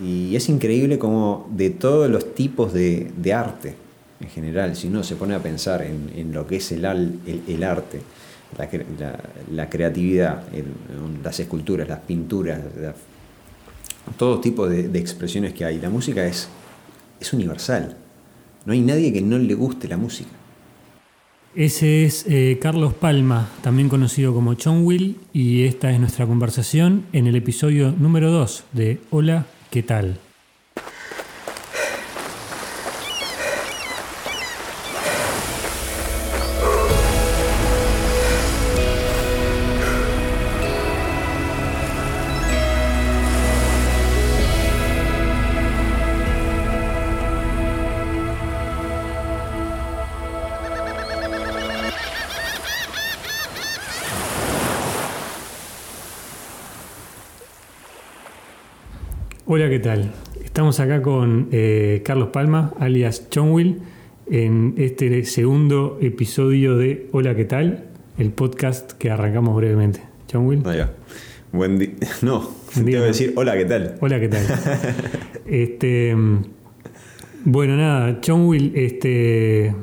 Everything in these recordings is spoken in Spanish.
Y es increíble como de todos los tipos de, arte en general, si uno se pone a pensar en, lo que es el, el, arte, la, creatividad, las esculturas, las pinturas, todo tipo de, expresiones que hay, la música es, es universal. No hay nadie que no le guste la música. Ese es eh, Carlos Palma, también conocido como Will, y esta es nuestra conversación en el episodio número 2 de Hola, ¿qué tal? Hola, ¿qué tal? Estamos acá con eh, Carlos Palma, alias Chonwill, en este segundo episodio de Hola, ¿qué tal? El podcast que arrancamos brevemente. Chonwill. Buen día. No, te a decir hola, ¿qué tal? Hola, ¿qué tal? este, bueno, nada, Chonwill, este,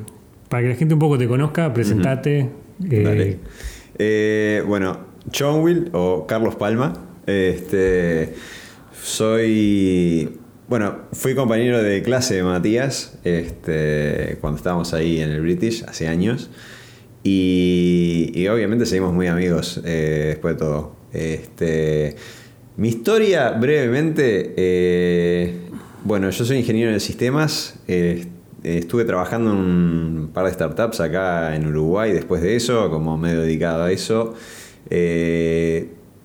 para que la gente un poco te conozca, presentate. Eh, eh, bueno, Chonwill o Carlos Palma. Este soy. Bueno, fui compañero de clase de Matías este, cuando estábamos ahí en el British hace años. Y, obviamente seguimos muy amigos eh, después de todo. Este, mi historia, brevemente. Eh, bueno, yo soy ingeniero de sistemas. Eh, estuve trabajando en un par de startups acá en Uruguay después de eso, como medio dedicado a eso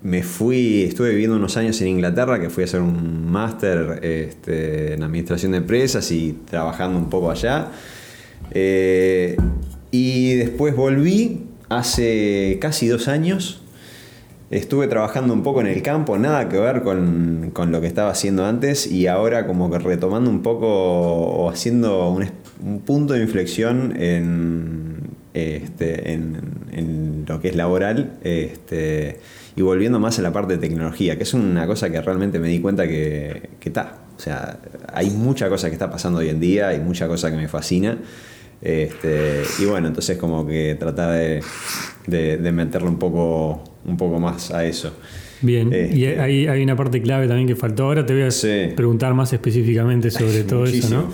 me fui, estuve viviendo unos años en Inglaterra, que fui a hacer un máster este, en administración de empresas y trabajando un poco allá. Eh, y después volví hace casi dos años. Estuve trabajando un poco en el campo, nada que ver con, lo que estaba haciendo antes y ahora como que retomando un poco o haciendo un, punto de inflexión en, este, en, lo que es laboral. Este, y volviendo más a la parte de tecnología, que es una cosa que realmente me di cuenta que está. o sea, hay mucha cosa que está pasando hoy en día, hay mucha cosa que me fascina. Este, y bueno, entonces como que tratar de, de, meterle un poco, un poco más a eso. Bien, y este, hay, hay, una parte clave también que faltó. Ahora te voy a preguntar más específicamente sobre todo eso, ¿no?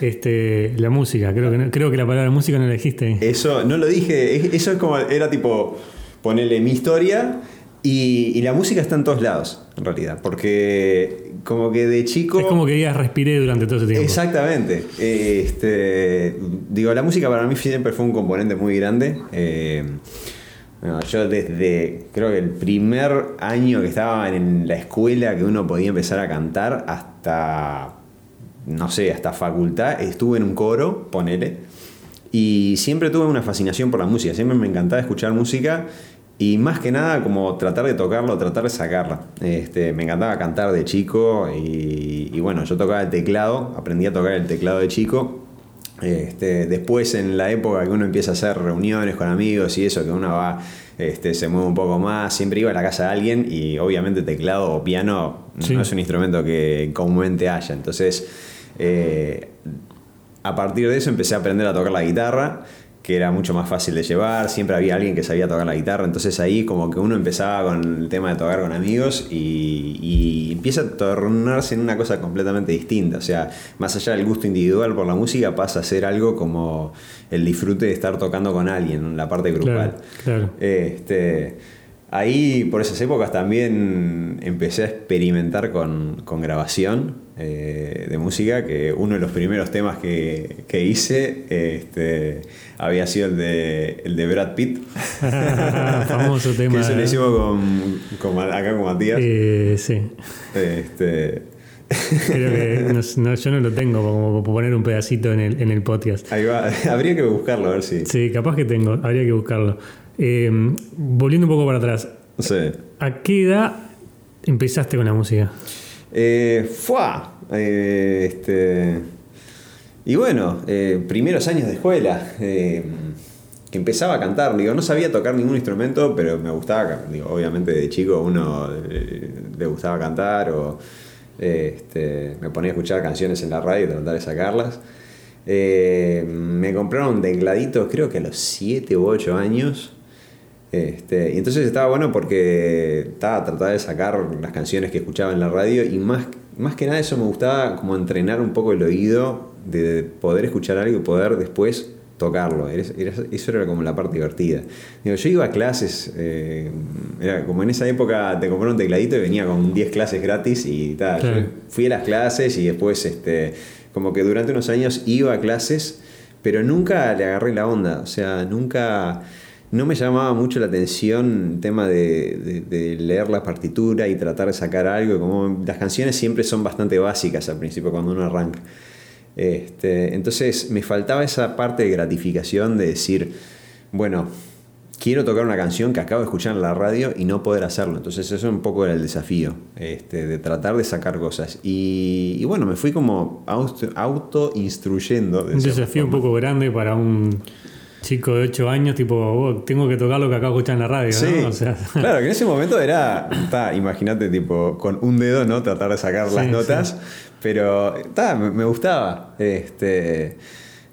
Este, la música, creo que, creo que la palabra música no la dijiste. Eso, no lo dije, eso es como, era tipo, ponerle mi historia y, la música está en todos lados, en realidad, porque como que de chico... Es como que ya respiré durante todo ese tiempo. Exactamente. Este, digo, la música para mí siempre fue un componente muy grande. Eh, yo desde, creo que el primer año que estaba en la escuela que uno podía empezar a cantar hasta, no sé, hasta facultad, estuve en un coro, ponele. Y siempre tuve una fascinación por la música, siempre me encantaba escuchar música y más que nada, como tratar de tocarlo, tratar de sacarla. Este, me encantaba cantar de chico y, bueno, yo tocaba el teclado, aprendí a tocar el teclado de chico. Este, después, en la época que uno empieza a hacer reuniones con amigos y eso, que uno va, este, se mueve un poco más, siempre iba a la casa de alguien y obviamente teclado o piano no es un instrumento que comúnmente haya. Entonces, eh, a partir de eso empecé a aprender a tocar la guitarra que era mucho más fácil de llevar, siempre había alguien que sabía tocar la guitarra, entonces ahí como que uno empezaba con el tema de tocar con amigos y, empieza a tornarse en una cosa completamente distinta, o sea, más allá del gusto individual por la música pasa a ser algo como el disfrute de estar tocando con alguien, la parte grupal. Claro, Este, ahí por esas épocas también empecé a experimentar con, con grabación, eh, de música, que uno de los primeros temas que, que hice este, había sido el de, el de Brad Pitt. Famoso tema. que se lo ¿eh? hicimos con, acá con Matías. Eh, sí. Este, Creo que no, yo no lo tengo como poner un pedacito en el, en el podcast. Ahí va, habría que buscarlo, a ver si. Sí, capaz que tengo, habría que buscarlo. volviendo un poco para atrás. Sí. ¿A qué edad empezaste con la música? Eh, eh, este, y bueno, eh, primeros años de escuela, eh, que empezaba a cantar, digo, no sabía tocar ningún instrumento, pero me gustaba, digo, obviamente de chico uno le gustaba cantar o... Este, me ponía a escuchar canciones en la radio y tratar de sacarlas. Me compraron un tecladito, creo que a los 7 u 8 años. Este, y entonces estaba bueno porque estaba tratando de sacar las canciones que escuchaba en la radio y más, más que nada eso me gustaba como entrenar un poco el oído de poder escuchar algo y poder después tocarlo. eso era como la parte divertida. Digo, yo iba a clases, eh, era como en esa época te compré un tecladito y venía con 10 clases gratis y tal. Fui a las clases y después, este, como que durante unos años iba a clases, pero nunca le agarré la onda. O sea, nunca. No me llamaba mucho la atención el tema de, de leer la partitura y tratar de sacar algo. Como las canciones siempre son bastante básicas al principio cuando uno arranca. Este, entonces me faltaba esa parte de gratificación de decir, bueno, quiero tocar una canción que acabo de escuchar en la radio y no poder hacerlo. Entonces eso un poco era el desafío, este, de tratar de sacar cosas. Y, bueno, me fui como auto-instruyendo. un desafío un poco grande para un chico de 8 años, tipo, oh, tengo que tocar lo que acabo de escuchar en la radio. claro, que en ese momento era, imagínate, tipo, con un dedo, ¿no? Tratar de sacar las notas. Pero me, gustaba. Este,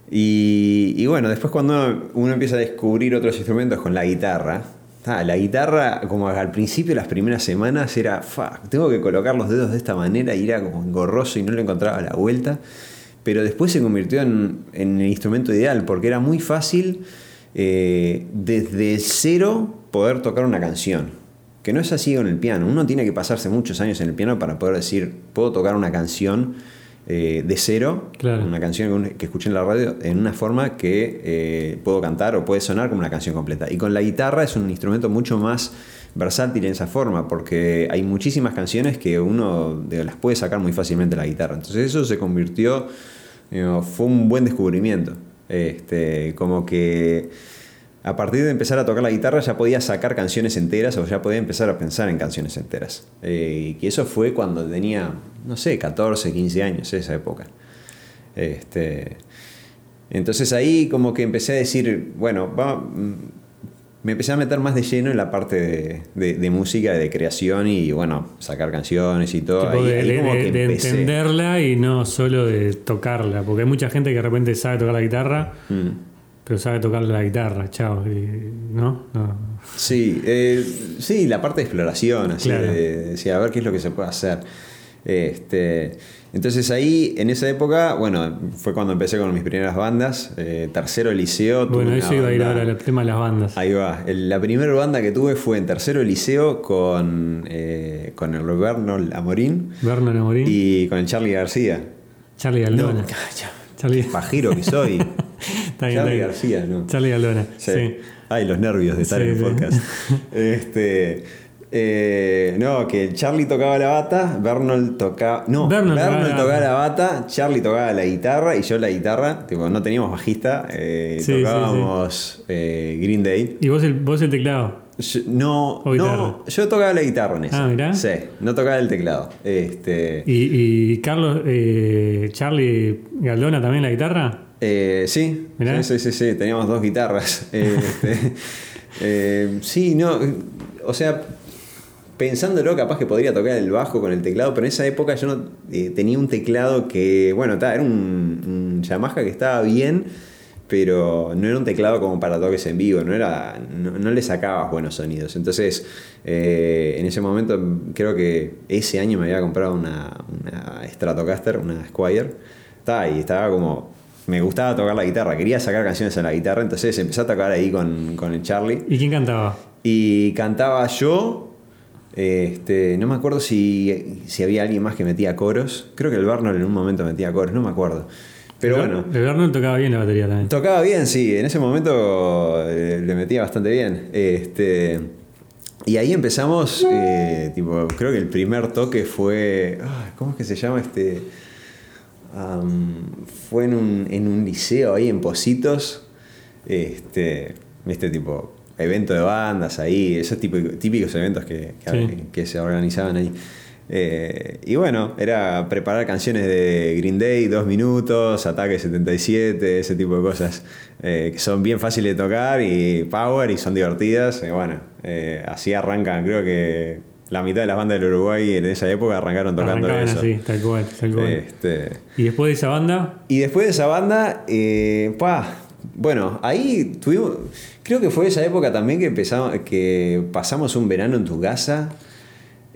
y, bueno, después cuando uno empieza a descubrir otros instrumentos con la guitarra, la guitarra, como al principio, las primeras semanas, era, fuck, tengo que colocar los dedos de esta manera y era como engorroso y no le encontraba la vuelta. Pero después se convirtió en, el instrumento ideal, porque era muy fácil eh, desde cero poder tocar una canción. Que no es así con el piano. Uno tiene que pasarse muchos años en el piano para poder decir, puedo tocar una canción eh, de cero, una canción que escuché en la radio, en una forma que eh, puedo cantar o puede sonar como una canción completa. Y con la guitarra es un instrumento mucho más versátil en esa forma, porque hay muchísimas canciones que uno las puede sacar muy fácilmente la guitarra. Entonces eso se convirtió, fue un buen descubrimiento. Este, como que a partir de empezar a tocar la guitarra ya podía sacar canciones enteras o ya podía empezar a pensar en canciones enteras. Eh, y eso fue cuando tenía, no sé, 14, 15 años, esa época. Este, entonces ahí como que empecé a decir, bueno, mm, me empecé a meter más de lleno en la parte de, música, de creación y bueno, sacar canciones y todo. Ahí, de, entenderla y no solo de tocarla, porque hay mucha gente que de repente sabe tocar la guitarra. Mm pero sabe tocar la guitarra, chao, ¿no? Sí, eh, sí, la parte de exploración, así de, a ver qué es lo que se puede hacer. Este, entonces ahí, en esa época, bueno, fue cuando empecé con mis primeras bandas, eh, tercero liceo. Bueno, eso iba a ir ahora, el tema de las bandas. Ahí va, la primera banda que tuve fue en tercero liceo con, eh, con el Vernon Amorín. Vernon Amorín. Y con el Charlie García. Charlie Aldona. Charlie. Pajero que soy. Charlie García, ¿no? Charlie Aldona. Sí. Ay, los nervios de estar en el podcast. este. Eh, no, que Charlie tocaba la bata, Vernon tocaba. No, Vernon, tocaba, la bata, Charlie tocaba la guitarra y yo la guitarra. Tipo, no teníamos bajista, eh, tocábamos eh, Green Day. ¿Y vos el, vos el teclado? no, no, yo tocaba la guitarra en eso. Ah, mirá. Sí, no tocaba el teclado. Este... ¿Y, Carlos, Charlie Galdona también la guitarra? Eh, sí, sí, sí, sí, teníamos dos guitarras. Este, eh, sí, no, o sea, pensándolo, capaz que podría tocar el bajo con el teclado, pero en esa época yo no eh, tenía un teclado que, bueno, era un, Yamaha que estaba bien, pero no era un teclado como para toques en vivo, no, era, no, le sacabas buenos sonidos. Entonces, en ese momento, creo que ese año me había comprado una, una Stratocaster, una Squire, y estaba como me gustaba tocar la guitarra, quería sacar canciones en la guitarra, entonces empecé a tocar ahí con, el Charlie. ¿Y quién cantaba? Y cantaba yo, este, no me acuerdo si, había alguien más que metía coros, creo que el Barnol en un momento metía coros, no me acuerdo. Pero bueno. El Barnol tocaba bien la batería también. Tocaba bien, sí, en ese momento eh, le metía bastante bien. Este, y ahí empezamos, eh, tipo, creo que el primer toque fue, ¿cómo es que se llama este? fue en un, en un, liceo ahí en Positos, este, este tipo, evento de bandas ahí, esos típicos, típicos eventos que, que, se organizaban ahí. Eh, y bueno, era preparar canciones de Green Day, dos minutos, Ataque 77, ese tipo de cosas eh, que son bien fáciles de tocar y power y son divertidas. Y bueno, eh, así arrancan, creo que la mitad de las bandas del Uruguay en esa época arrancaron tocando Arrancaban eso. así, tal cual, tal cual. Este, Y después de esa banda, y después de esa banda, eh, pa, bueno, ahí tuvimos, creo que fue esa época también que empezamos, que pasamos un verano en tu casa.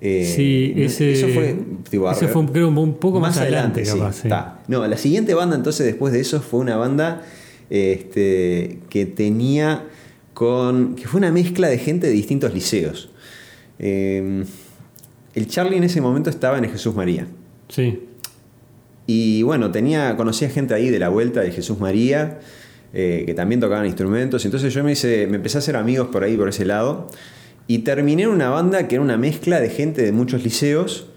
Eh, sí, ese, eso fue, tipo, ese fue creo, un poco más, adelante, capaz. sí. No, la siguiente banda entonces después de eso fue una banda este, que tenía con. que fue una mezcla de gente de distintos liceos. Eh, el Charlie en ese momento estaba en el Jesús María. Sí, Y bueno, tenía, conocía gente ahí de la vuelta de Jesús María, eh, que también tocaban instrumentos. Entonces yo me, hice, me empecé a hacer amigos por ahí, por ese lado. Y terminé en una banda que era una mezcla de gente de muchos liceos.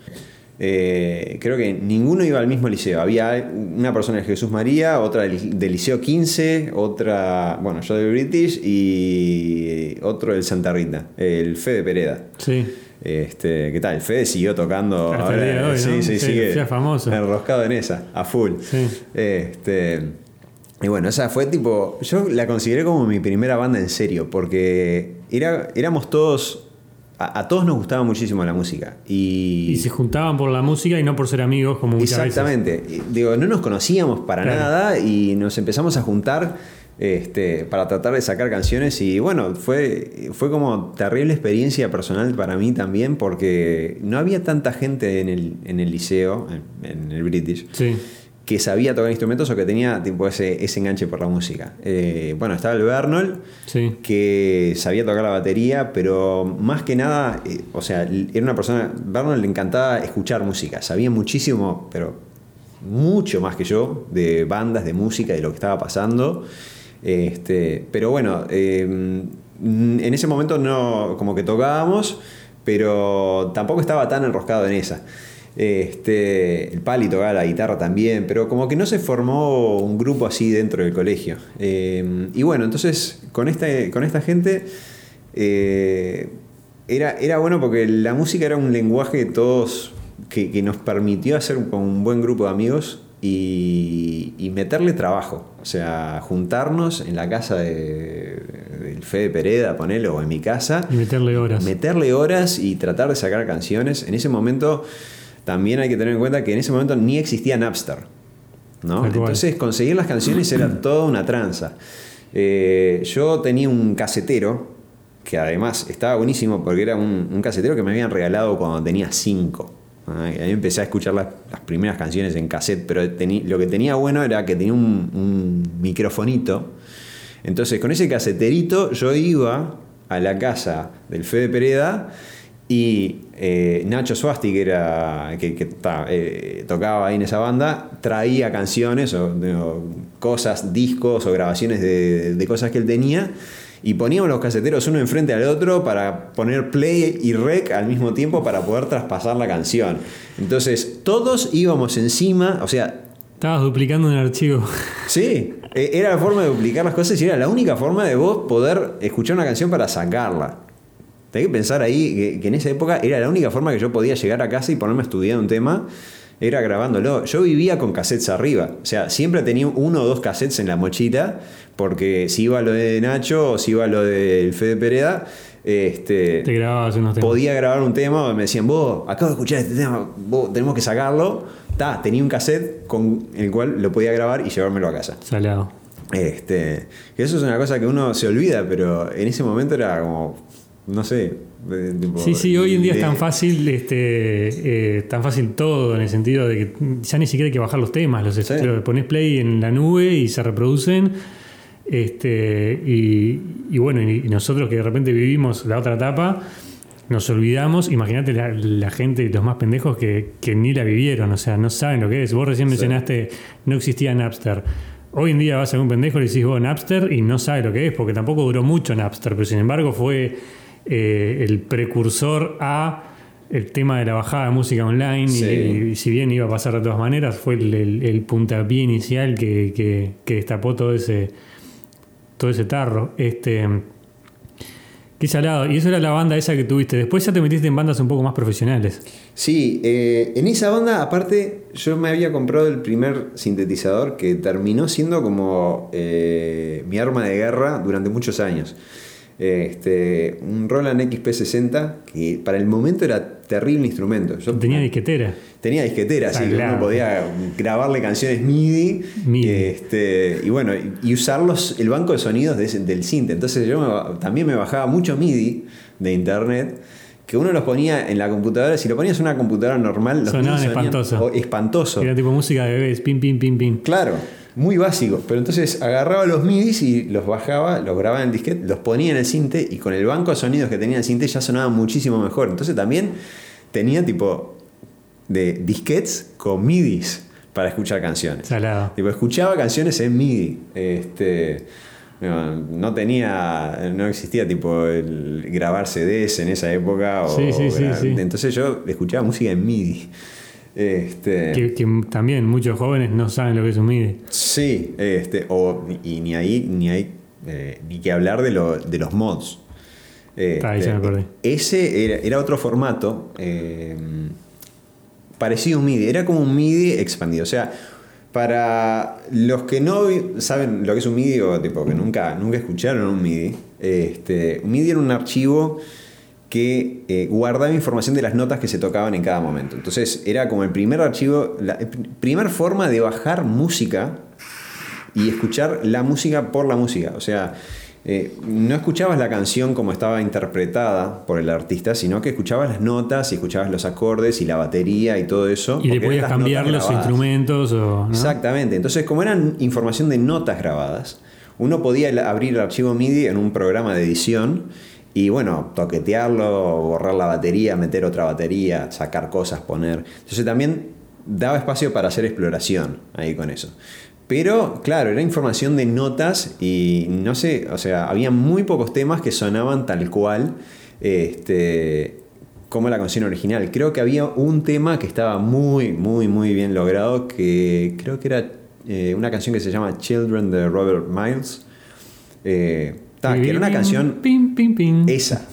Eh, creo que ninguno iba al mismo liceo. Había una persona de Jesús María, otra del, del Liceo 15, otra, bueno, yo del British y otro del Santa Rita, el Fede Pereda. sí. Este, ¿Qué tal? El Fede siguió tocando. Hasta el ahora, día de hoy, sí, ¿no? sí, Sí, sigue famoso. enroscado en esa, a full. Sí. Este, y bueno, esa fue tipo. Yo la consideré como mi primera banda en serio, porque era, éramos todos. A, a todos nos gustaba muchísimo la música. Y, Y se juntaban por la música y no por ser amigos, como muchas Exactamente. Y, Digo, no nos conocíamos para Claro. nada y nos empezamos a juntar este, para tratar de sacar canciones y bueno, fue, fue como terrible experiencia personal para mí también porque no había tanta gente en el, en el liceo, en, en el British. Sí. Que sabía tocar instrumentos o que tenía tipo, ese, ese enganche por la música. Eh, bueno, estaba el Bernal, Sí. que sabía tocar la batería, pero más que nada, eh, o sea, era una persona, Bernal le encantaba escuchar música, sabía muchísimo, pero mucho más que yo, de bandas, de música, de lo que estaba pasando. Este, pero bueno, eh, en ese momento no, como que tocábamos, pero tampoco estaba tan enroscado en esa. Este, el Pali tocaba la guitarra también, pero como que no se formó un grupo así dentro del colegio. Eh, y bueno, entonces con esta, con esta gente eh, era, era bueno porque la música era un lenguaje de todos que, que nos permitió hacer un, con un buen grupo de amigos y, y meterle trabajo. O sea, juntarnos en la casa de, del Fede Pereda, ponelo, o en mi casa Y meterle horas. meterle horas y tratar de sacar canciones. En ese momento también hay que tener en cuenta que en ese momento ni existía Napster. ¿no? Entonces conseguir las canciones era toda una tranza. Eh, yo tenía un casetero que además estaba buenísimo porque era un, un casetero que me habían regalado cuando tenía 5. Ahí empecé a escuchar las, las primeras canciones en cassette, pero lo que tenía bueno era que tenía un, un microfonito. Entonces con ese caseterito yo iba a la casa del Fede Pereda y eh, Nacho Swasti, que, era, que, que ta- eh, tocaba ahí en esa banda, traía canciones o, o cosas, discos o grabaciones de, de cosas que él tenía. Y poníamos los caseteros uno enfrente al otro para poner play y rec al mismo tiempo para poder traspasar la canción. Entonces, todos íbamos encima, o sea, Estabas duplicando un archivo. Sí, e- era la forma de duplicar las cosas y era la única forma de vos poder escuchar una canción para sacarla. Tenés que pensar ahí que, que en esa época era la única forma que yo podía llegar a casa y ponerme a estudiar un tema, era grabándolo. Yo vivía con cassettes arriba, o sea, siempre tenía uno o dos cassettes en la mochila, porque si iba lo de Nacho o si iba lo del Fede Pereda, este, Te grababas unos temas. podía grabar un tema me decían, vos, acabo de escuchar este tema, vos, tenemos que sacarlo. Ta, tenía un cassette con el cual lo podía grabar y llevármelo a casa. Salado. Este, que eso es una cosa que uno se olvida, pero en ese momento era como, no sé. de- tipo, Sí, sí, hoy en día es tan fácil, este, eh, tan fácil todo, en el sentido de que ya ni siquiera hay que bajar los temas, los Sí. pones play en la nube y se reproducen. Este, y, y bueno, y nosotros que de repente vivimos la otra etapa, nos olvidamos, imagínate la, la gente, los más pendejos que, que ni la vivieron, o sea, no saben lo que es. Vos recién mencionaste, no existía Napster. Hoy en día vas a un pendejo y le decís vos Napster y no sabe lo que es, porque tampoco duró mucho Napster, pero sin embargo fue eh, el precursor a el tema de la bajada de música online y- si bien iba a pasar de todas maneras, fue el, el- el puntapié inicial que, que- que destapó todo ese, todo ese tarro. Este, qué salado. Y eso era la banda esa que tuviste. Después ya te metiste en bandas un poco más profesionales. Sí, eh, en esa banda, aparte, yo me había comprado el primer sintetizador que terminó siendo como eh, mi arma de guerra durante muchos años. Este, un Roland XP60 que para el momento era terrible instrumento. Yo Tenía disquetera. tenía disquetera, así que Claro. uno podía grabarle canciones MIDI, MIDI. Este, y bueno, y usarlos el banco de sonidos de del synth. Entonces yo me también me bajaba mucho MIDI de internet que uno los ponía en la computadora, si lo ponías en una computadora normal, los Sonaban espantoso. o- espantoso. Era tipo música de bebés, pim, pim, pim, pim. Claro, muy básicos. Pero entonces agarraba los MIDIs y los bajaba, los grababa en el disquete, los ponía en el cinte y con el banco de sonidos que tenía el cinte ya sonaba muchísimo mejor. Entonces también tenía tipo de disquetes con MIDIs para escuchar canciones. Salado. Tipo, escuchaba canciones en MIDI. Este, no, no tenía, no existía tipo el grabar CDs en esa época. o Sí, sí, sí. Entonces yo escuchaba música en MIDI. Este, Que, que también muchos jóvenes no saben lo que es un MIDI. Sí, este, o, y ni ahí, ni hay, eh, ni que hablar de, lo- de los mods. Este, Ah, ahí ya me acordé. Ese era, era otro formato eh, parecido a un MIDI, era como un MIDI expandido. O sea, para los que no saben lo que es un MIDI o tipo que nunca, nunca escucharon un MIDI, este, un MIDI era un archivo que eh, guardaba información de las notas que se tocaban en cada momento. Entonces era como el primer archivo, la primera forma de bajar música y escuchar la música por la música. O sea, eh, no escuchabas la canción como estaba interpretada por el artista, sino que escuchabas las notas y escuchabas los acordes y la batería y todo eso. Y le podías cambiar los instrumentos o. ¿no? Exactamente. Entonces, como eran información de notas grabadas, uno podía abrir el archivo MIDI en un programa de edición y, bueno, toquetearlo, borrar la batería, meter otra batería, sacar cosas, poner. Entonces, también daba espacio para hacer exploración ahí con eso. Pero, claro, era información de notas y no sé, o sea, había muy pocos temas que sonaban tal cual. Este, como la canción original. Creo que había un tema que estaba muy, muy, muy bien logrado, que creo que era eh, una canción que se llama Children de Robert Miles. Eh, ta, que era una canción Pim, pim, pim. esa.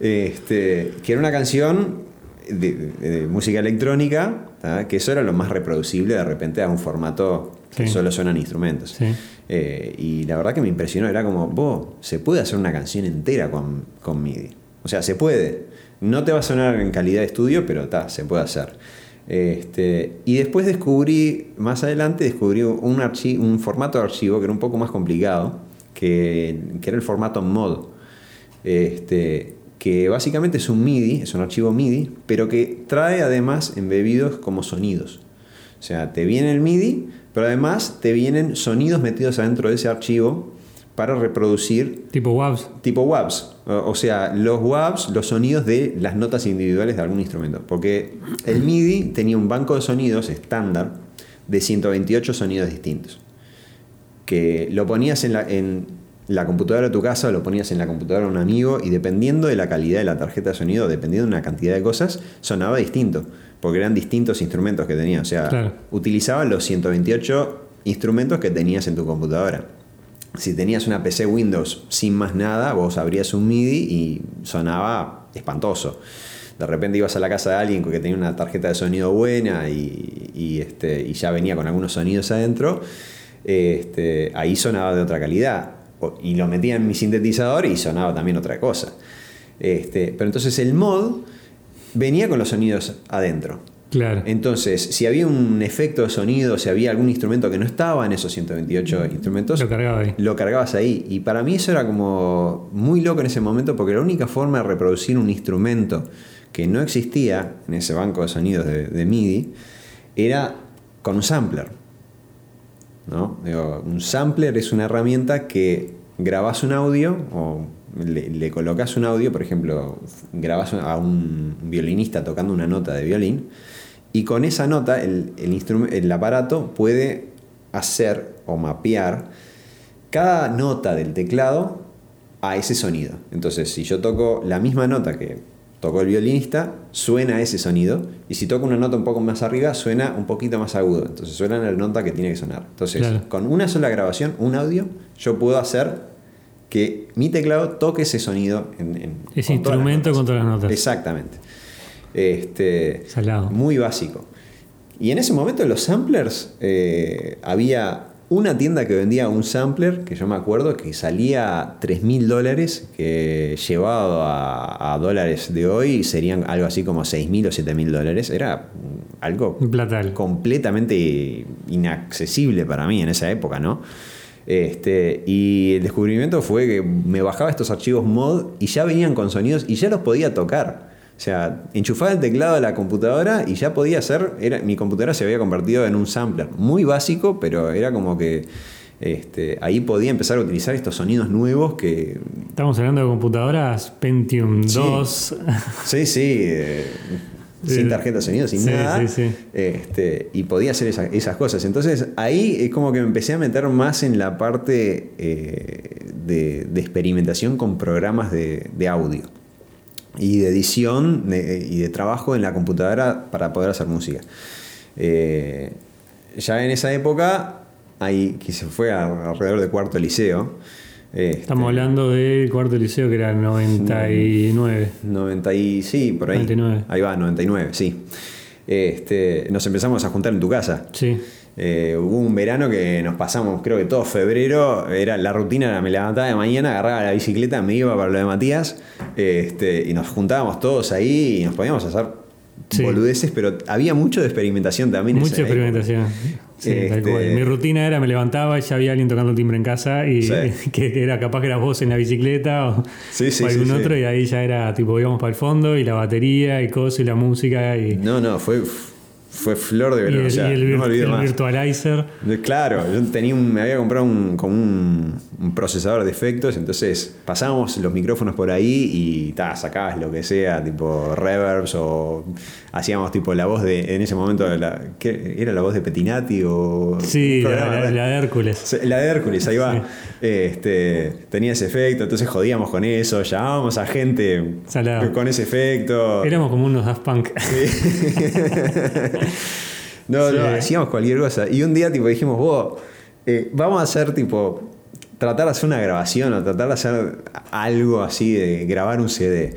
Este, que era una canción de, de- de música electrónica, ta, que eso era lo más reproducible de repente a un formato que solo suenan instrumentos. Sí. Eh, y la verdad que me impresionó, era como, vos, se puede hacer una canción entera con, con MIDI. O sea, se puede. No te va a sonar en calidad de estudio, pero ta, se puede hacer. Este, y después descubrí, más adelante, descubrí un, archi- un formato de archivo que era un poco más complicado, que, que era el formato MOD. Este, que básicamente es un MIDI, es un archivo MIDI, pero que trae además embebidos como sonidos. O sea, te viene el MIDI, pero además te vienen sonidos metidos adentro de ese archivo para reproducir Tipo WAVs. tipo WAVs. O o sea, los WAVs, los sonidos de las notas individuales de algún instrumento. Porque el MIDI tenía un banco de sonidos estándar de 128 sonidos distintos. Que lo ponías en la, en la computadora de tu casa, lo ponías en la computadora de un amigo y dependiendo de la calidad de la tarjeta de sonido, dependiendo de una cantidad de cosas, sonaba distinto. Porque eran distintos instrumentos que tenía. O sea, Claro. utilizaba los 128 instrumentos que tenías en tu computadora. Si tenías una PC Windows sin más nada, vos abrías un MIDI y sonaba espantoso. De repente ibas a la casa de alguien que tenía una tarjeta de sonido buena y, y, este, y ya venía con algunos sonidos adentro, este, ahí sonaba de otra calidad. Y lo metía en mi sintetizador y sonaba también otra cosa. Este, pero entonces el mod venía con los sonidos adentro. Claro. Entonces, si había un efecto de sonido, si había algún instrumento que no estaba en esos 128 instrumentos, Lo cargaba ahí. lo cargabas ahí. Y para mí eso era como muy loco en ese momento porque la única forma de reproducir un instrumento que no existía en ese banco de sonidos de, de MIDI era con un sampler. ¿No? Un sampler es una herramienta que grabas un audio o le, colocas un audio, por ejemplo, grabas a un violinista tocando una nota de violín y con esa nota el, el, el aparato puede hacer o mapear cada nota del teclado a ese sonido. Entonces, si yo toco la misma nota que tocó el violinista, suena ese sonido. Y si toco una nota un poco más arriba, suena un poquito más agudo. Entonces, suena la nota que tiene que sonar. Entonces, Claro. con una sola grabación, un audio, yo puedo hacer que mi teclado toque ese sonido en, en- Ese con instrumento notas. con todas las notas. Exactamente. Este, Salado. muy básico. Y en ese momento los samplers eh, había una tienda que vendía un sampler, que yo me acuerdo, que salía 3 mil dólares, que llevado a, a dólares de hoy serían algo así como 6 mil o 7 mil dólares. Era algo platal. completamente inaccesible para mí en esa época, ¿no? Este, y el descubrimiento fue que me bajaba estos archivos mod y ya venían con sonidos y ya los podía tocar. O sea, enchufaba el teclado a la computadora y ya podía hacer. Era, mi computadora se había convertido en un sampler. Muy básico, pero era como que este, ahí podía empezar a utilizar estos sonidos nuevos que. Estamos hablando de computadoras Pentium Sí. 2. Sí, sí. eh, sin tarjeta de sonido, sin sí, nada. sí, sí. Este, y podía hacer esa- esas cosas. Entonces ahí es como que me empecé a meter más en la parte eh, de, de experimentación con programas de, de audio y de edición y de trabajo en la computadora para poder hacer música. Eh, ya en esa época, ahí que se fue a- alrededor de cuarto liceo. este, Estamos hablando del cuarto liceo que era 99. 90 y sí, por ahí. 99. Ahí va, 99, sí. Este, nos empezamos a juntar en tu casa. Sí. Eh, hubo un verano que nos pasamos, creo que todo febrero, era la rutina, era me levantaba de mañana, agarraba la bicicleta, me iba para lo de Matías, este, y nos juntábamos todos ahí y nos podíamos hacer Sí. boludeces, pero había mucho de experimentación también. Mucha experimentación. Sí, tal Este- cual. Mi rutina era me levantaba y ya había alguien tocando el timbre en casa y Sí. que, era capaz que eras vos en la bicicleta o, Sí, o algún otro y ahí ya era tipo íbamos para el fondo y la batería y cosas y la música y, No, no, fue, fue flor de y verano. el, o sea, y el no me olvido el más. virtualizer. De- Claro, yo tenía un- me había comprado un, como un, un procesador de efectos, entonces pasábamos los micrófonos por ahí y ta, sacabas lo que sea, tipo reverbs o hacíamos tipo la voz de, en ese momento, la, ¿qué? ¿era la voz de Petinati o...? Sí, la, la- de Hércules. La de Hércules, ahí va. Este, tenía ese efecto, entonces jodíamos con eso, llamábamos a gente Salado. con ese efecto. Éramos como unos Daft Punk. No, Sí. no, hacíamos cualquier cosa. Y un día tipo dijimos, vos, eh, vamos a hacer tipo, tratar de hacer una grabación o tratar de hacer algo así, de grabar un CD.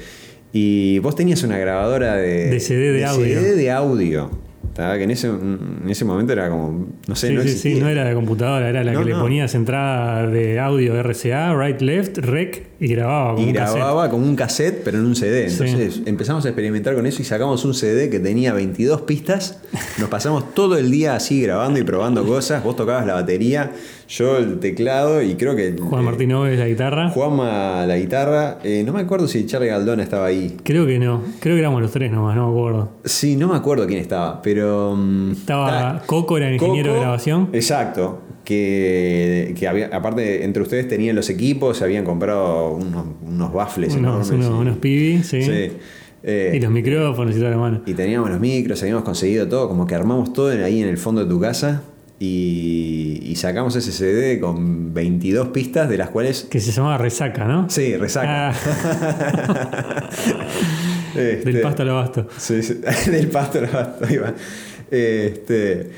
Y vos tenías una grabadora de, De CD de audio. CD de audio. Que en ese, en ese momento era como, no sé, Sí, no sí, sí, no era de computadora, era la No, que le ponías entrada de audio RCA, right, left, rec y grababa como Y un cassette. grababa como un cassette, pero en un CD. Sí. Entonces empezamos a experimentar con eso y sacamos un CD que tenía 22 pistas. Nos pasamos todo el día así grabando y probando cosas. Vos tocabas la batería, yo el teclado y creo que. Juan eh, Martín Oves la guitarra. Juanma la guitarra. Eh, no me acuerdo si Charlie Galdón estaba ahí. Creo que no, creo que éramos los tres nomás, no me acuerdo. Sí, no me acuerdo quién estaba, pero. mm, Estaba ta- Coco, era el ingeniero de grabación. Exacto. Que, que había, aparte, entre ustedes tenían los equipos, se habían comprado unos, unos baffles Unos, enormes. unos, pibis, sí. Sí. Eh, Y los micrófonos y toda la mano. y teníamos los micros, habíamos conseguido todo, como que armamos todo ahí en el fondo de tu casa y, y sacamos ese CD con 22 pistas, de las cuales. Que se llamaba Resaca, ¿no? Sí, resaca. Ah, Este, del pasto al abasto. Sí, sí, del pasto al basto, ahí va. Este,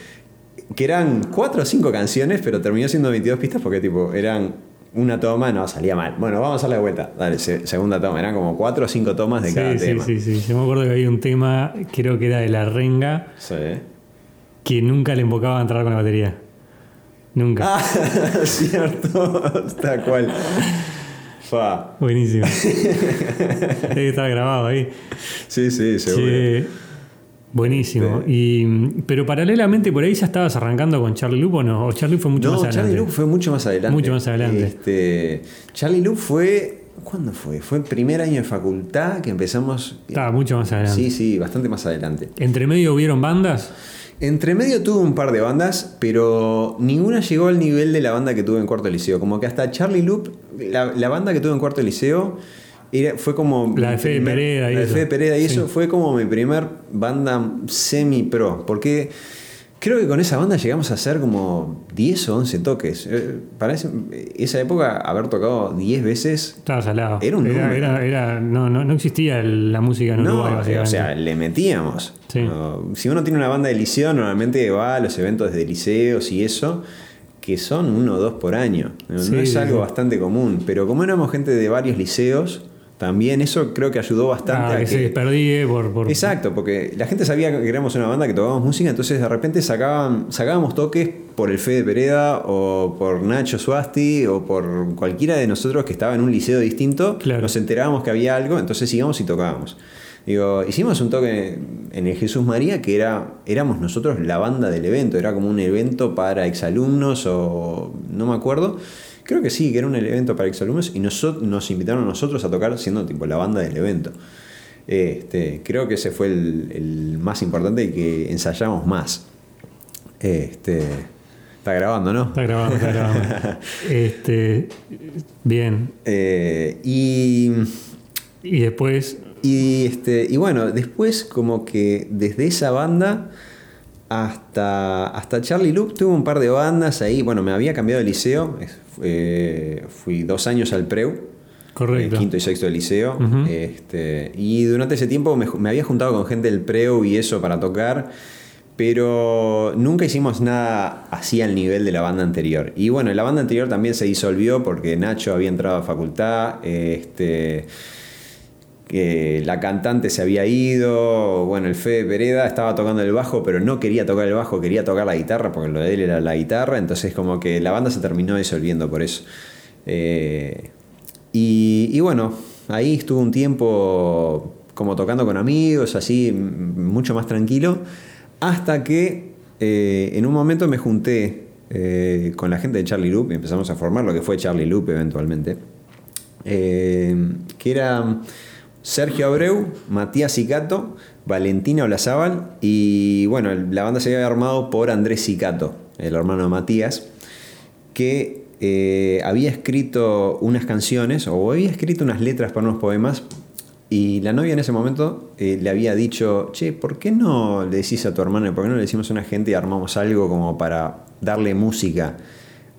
que eran cuatro o cinco canciones, pero terminó siendo 22 pistas porque tipo eran una toma, no, salía mal. Bueno, vamos a hacerle de vuelta. Dale, se- segunda toma. Eran como cuatro o cinco tomas de cada Sí, sí, tema. sí, sí. Yo me acuerdo que había un tema, creo que era de la renga, Sí. Que nunca le invocaba a entrar con la batería. Nunca. Ah, cierto, tal cual. Fa. Buenísimo. Tiene que estar grabado ahí. Sí, sí, seguro. Che, buenísimo. Y, pero paralelamente por ahí ya estabas arrancando con Charlie Loop o no? O Charlie fue mucho no, más adelante. Charlie Loop fue mucho más adelante. Mucho más adelante. Este, Charlie Loop fue. ¿Cuándo fue? Fue el primer año de facultad que empezamos. Estaba mucho más adelante. Sí, sí, bastante más adelante. Entre medio hubieron bandas. Entre medio tuve un par de bandas, pero ninguna llegó al nivel de la banda que tuve en cuarto liceo. Como que hasta Charlie Loop, la, la banda que tuve en cuarto liceo, era- fue como. La de Fede primer- Pereda y La de eso. Fede Pereda y Sí. eso fue como mi primer banda semi-pro. Porque creo que con esa banda llegamos a hacer como 10 o 11 toques. Eh, Para ese- esa época, haber tocado 10 veces. Estabas al lado. Era un era, número. era- era- no, no, no existía la música en Uruguay, No, básicamente. o sea, le metíamos. Sí. Si uno tiene una banda de liceo, normalmente va a los eventos de liceos y eso, que son uno o dos por año. No, Sí, No es algo sí. bastante común. Pero como éramos gente de varios liceos, También eso creo que ayudó bastante Ah, a que, se por, por- Exacto, porque la gente sabía que éramos una banda que tocábamos música, entonces de repente sacaban, sacábamos toques por el Fede Pereda o por Nacho Suasti o por cualquiera de nosotros que estaba en un liceo distinto, Claro. nos enterábamos que había algo, entonces íbamos y tocábamos. Digo, hicimos un toque en el Jesús María que era, éramos nosotros la banda del evento, era como un evento para exalumnos o no me acuerdo. Creo que sí, que era un evento para exalumnos y nosotros, nos invitaron a nosotros a tocar siendo tipo la banda del evento. Este, creo que ese fue el, el más importante y que ensayamos más. Este, está grabando, ¿no? Está grabando, está grabando. este, bien. Eh, y, Y después, y, este, y bueno, después como que desde esa banda hasta, hasta Charlie Loop tuve un par de bandas ahí. Bueno, me había cambiado de liceo. eh, fui dos años al Preu. correcto. eh, quinto y sexto de liceo. Este, y durante ese tiempo me, me había juntado con gente del Preu y eso para tocar. Pero nunca hicimos nada así al nivel de la banda anterior. Y bueno, la banda anterior también se disolvió porque Nacho había entrado a facultad. Este, que la cantante se había ido, bueno, el Fede Pereda estaba tocando el bajo, pero no quería tocar el bajo, quería tocar la guitarra, porque lo de él era la guitarra, entonces como que la banda se terminó disolviendo por eso. Eh, y, bueno, ahí estuve un tiempo como tocando con amigos, así, mucho más tranquilo, hasta que eh, en un momento me junté eh, con la gente de Charlie Loop y empezamos a formar lo que fue Charlie Loop eventualmente. Que era Sergio Abreu, Matías Sicato, Valentina Olazábal y bueno, la banda se había armado por Andrés Sicato, el hermano de Matías, que eh, había escrito unas canciones o había escrito unas letras para unos poemas y la novia en ese momento eh, le había dicho, che, ¿por qué no le decís a tu hermano, por qué no le decimos a una gente y armamos algo como para darle música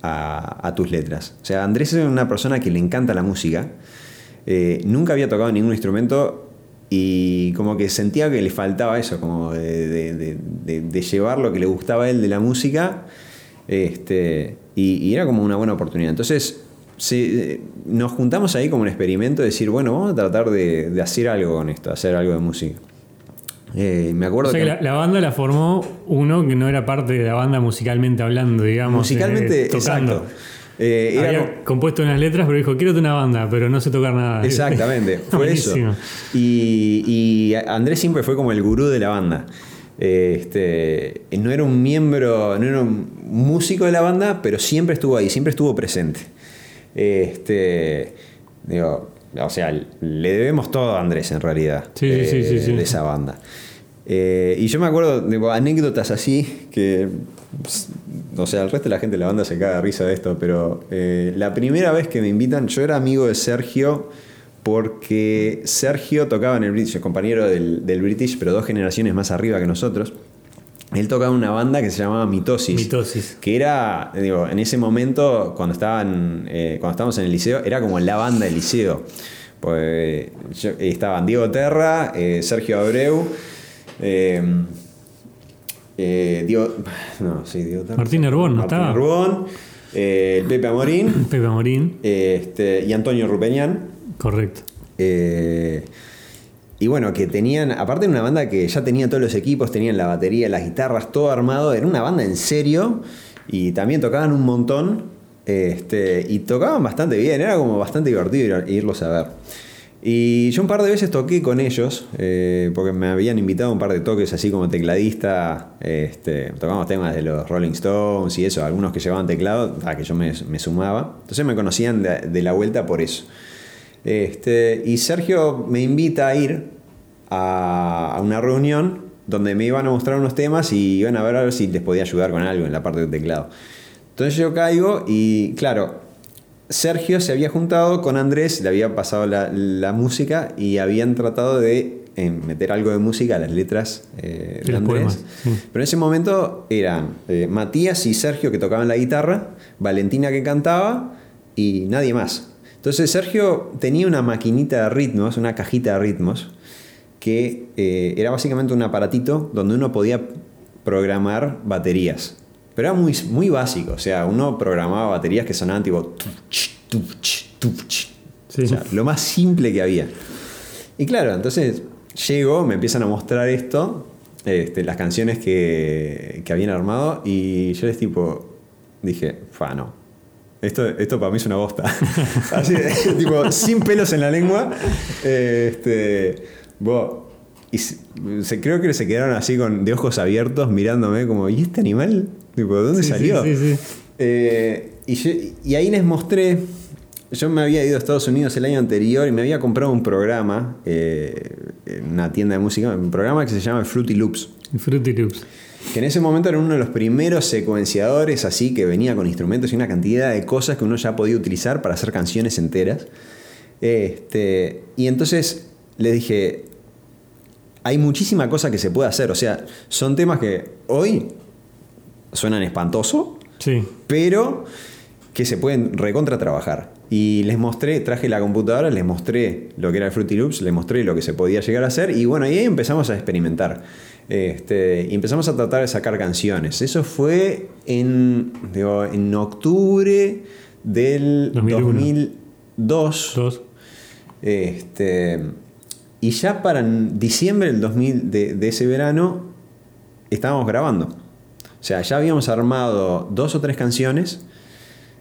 a, a tus letras? O sea, Andrés es una persona que le encanta la música, eh, nunca había tocado ningún instrumento y como que sentía que le faltaba eso, como de, de- de- de- de llevar lo que le gustaba a él de la música, este, y, y era como una buena oportunidad. Entonces se- nos juntamos ahí como un experimento de decir, bueno, vamos a tratar de, hacer algo con esto, hacer algo de música. Eh, me O acuerdo sea que que... la, la banda la formó uno que no era parte de la banda musicalmente hablando, digamos. musicalmente, eh, tocando. exacto. Eh, Había compuesto unas letras, pero dijo, quiero una banda, pero no sé tocar nada. Exactamente, fue eso. Y, y Andrés siempre fue como el gurú de la banda. Este, no era un miembro, no era un músico de la banda, pero siempre estuvo ahí, siempre estuvo presente. Este, digo, o sea, le debemos todo a Andrés en realidad Sí, sí, sí, eh, sí, sí. de esa banda. Eh, y yo me acuerdo de anécdotas así que, ps, o sea, el resto de la gente de la banda se caga de risa de esto, pero eh, la primera vez que me invitan, yo era amigo de Sergio porque Sergio tocaba en el British, compañero del, del British, pero dos generaciones más arriba que nosotros. Él tocaba en una banda que se llamaba Mitosis. Mitosis. Que era, digo, en ese momento, cuando estaban, eh, cuando estábamos en el liceo, era como la banda del liceo. Pues yo- estaban Diego Terra, Sergio Abreu, eh, eh, no, sí. Martín Herbón, ¿no Martín estaba? Herbón, eh, Pepe Amorín Pepe este, y Antonio Rupeñán. correcto. Eh, y bueno, que tenían, aparte de una banda que ya tenía todos los equipos, tenían la batería, las guitarras, todo armado, era una banda en serio y también tocaban un montón este, y tocaban bastante bien, era como bastante divertido ir- irlos a ver. Y yo un par de veces toqué con ellos, eh, porque me habían invitado a un par de toques así como tecladista, este, tocamos temas de los Rolling Stones y eso, algunos que llevaban teclado, a que yo me, sumaba, entonces me conocían de- de la vuelta por eso. Este, y Sergio me invita a ir a, a una reunión donde me iban a mostrar unos temas y iban a ver a ver si les podía ayudar con algo en la parte del teclado. Entonces yo caigo y claro, Sergio se había juntado con Andrés, le había pasado la, la música y habían tratado de eh, meter algo de música a las letras eh, De Andrés. poemas, sí. Pero en ese momento eran eh, Matías y Sergio que tocaban la guitarra, Valentina que cantaba y nadie más. Entonces Sergio tenía una maquinita de ritmos, una cajita de ritmos, que eh, era básicamente un aparatito donde uno podía programar baterías. Pero era muy, muy básico, o sea, uno programaba baterías que sonaban tipo... tuch, tuch, tuch. Sí. O sea, lo más simple que había. Y claro, entonces llego, me empiezan a mostrar esto, este, las canciones que, que habían armado, y yo les tipo, dije, fa, no. Esto, esto para mí es una bosta. Así, tipo, sin pelos en la lengua. Este, y se, se- creo que se quedaron así con de ojos abiertos mirándome como, ¿y este animal? Tipo, ¿de dónde Sí, salió? sí, sí. Eh, y, yo- y ahí les mostré, yo me había ido a Estados Unidos el año anterior y me había comprado un programa eh, en una tienda de música, un programa que se llama Fruity Loops. Fruity Loops. Que en ese momento era uno de los primeros secuenciadores así que venía con instrumentos y una cantidad de cosas que uno ya podía utilizar para hacer canciones enteras. Este, y entonces les dije, hay muchísima cosa que se puede hacer. O sea, son temas que hoy suenan espantoso, Sí. pero que se pueden recontra trabajar. Y les mostré, traje la computadora, les mostré lo que era el Fruity Loops, les mostré lo que se podía llegar a hacer y bueno, ahí empezamos a experimentar. Este, y empezamos a tratar de sacar canciones. Eso fue en, digo, en octubre del 2001. 2002. Dos. Este, y ya para diciembre del 2000 de, de ese verano estábamos grabando. O sea, ya habíamos armado dos o tres canciones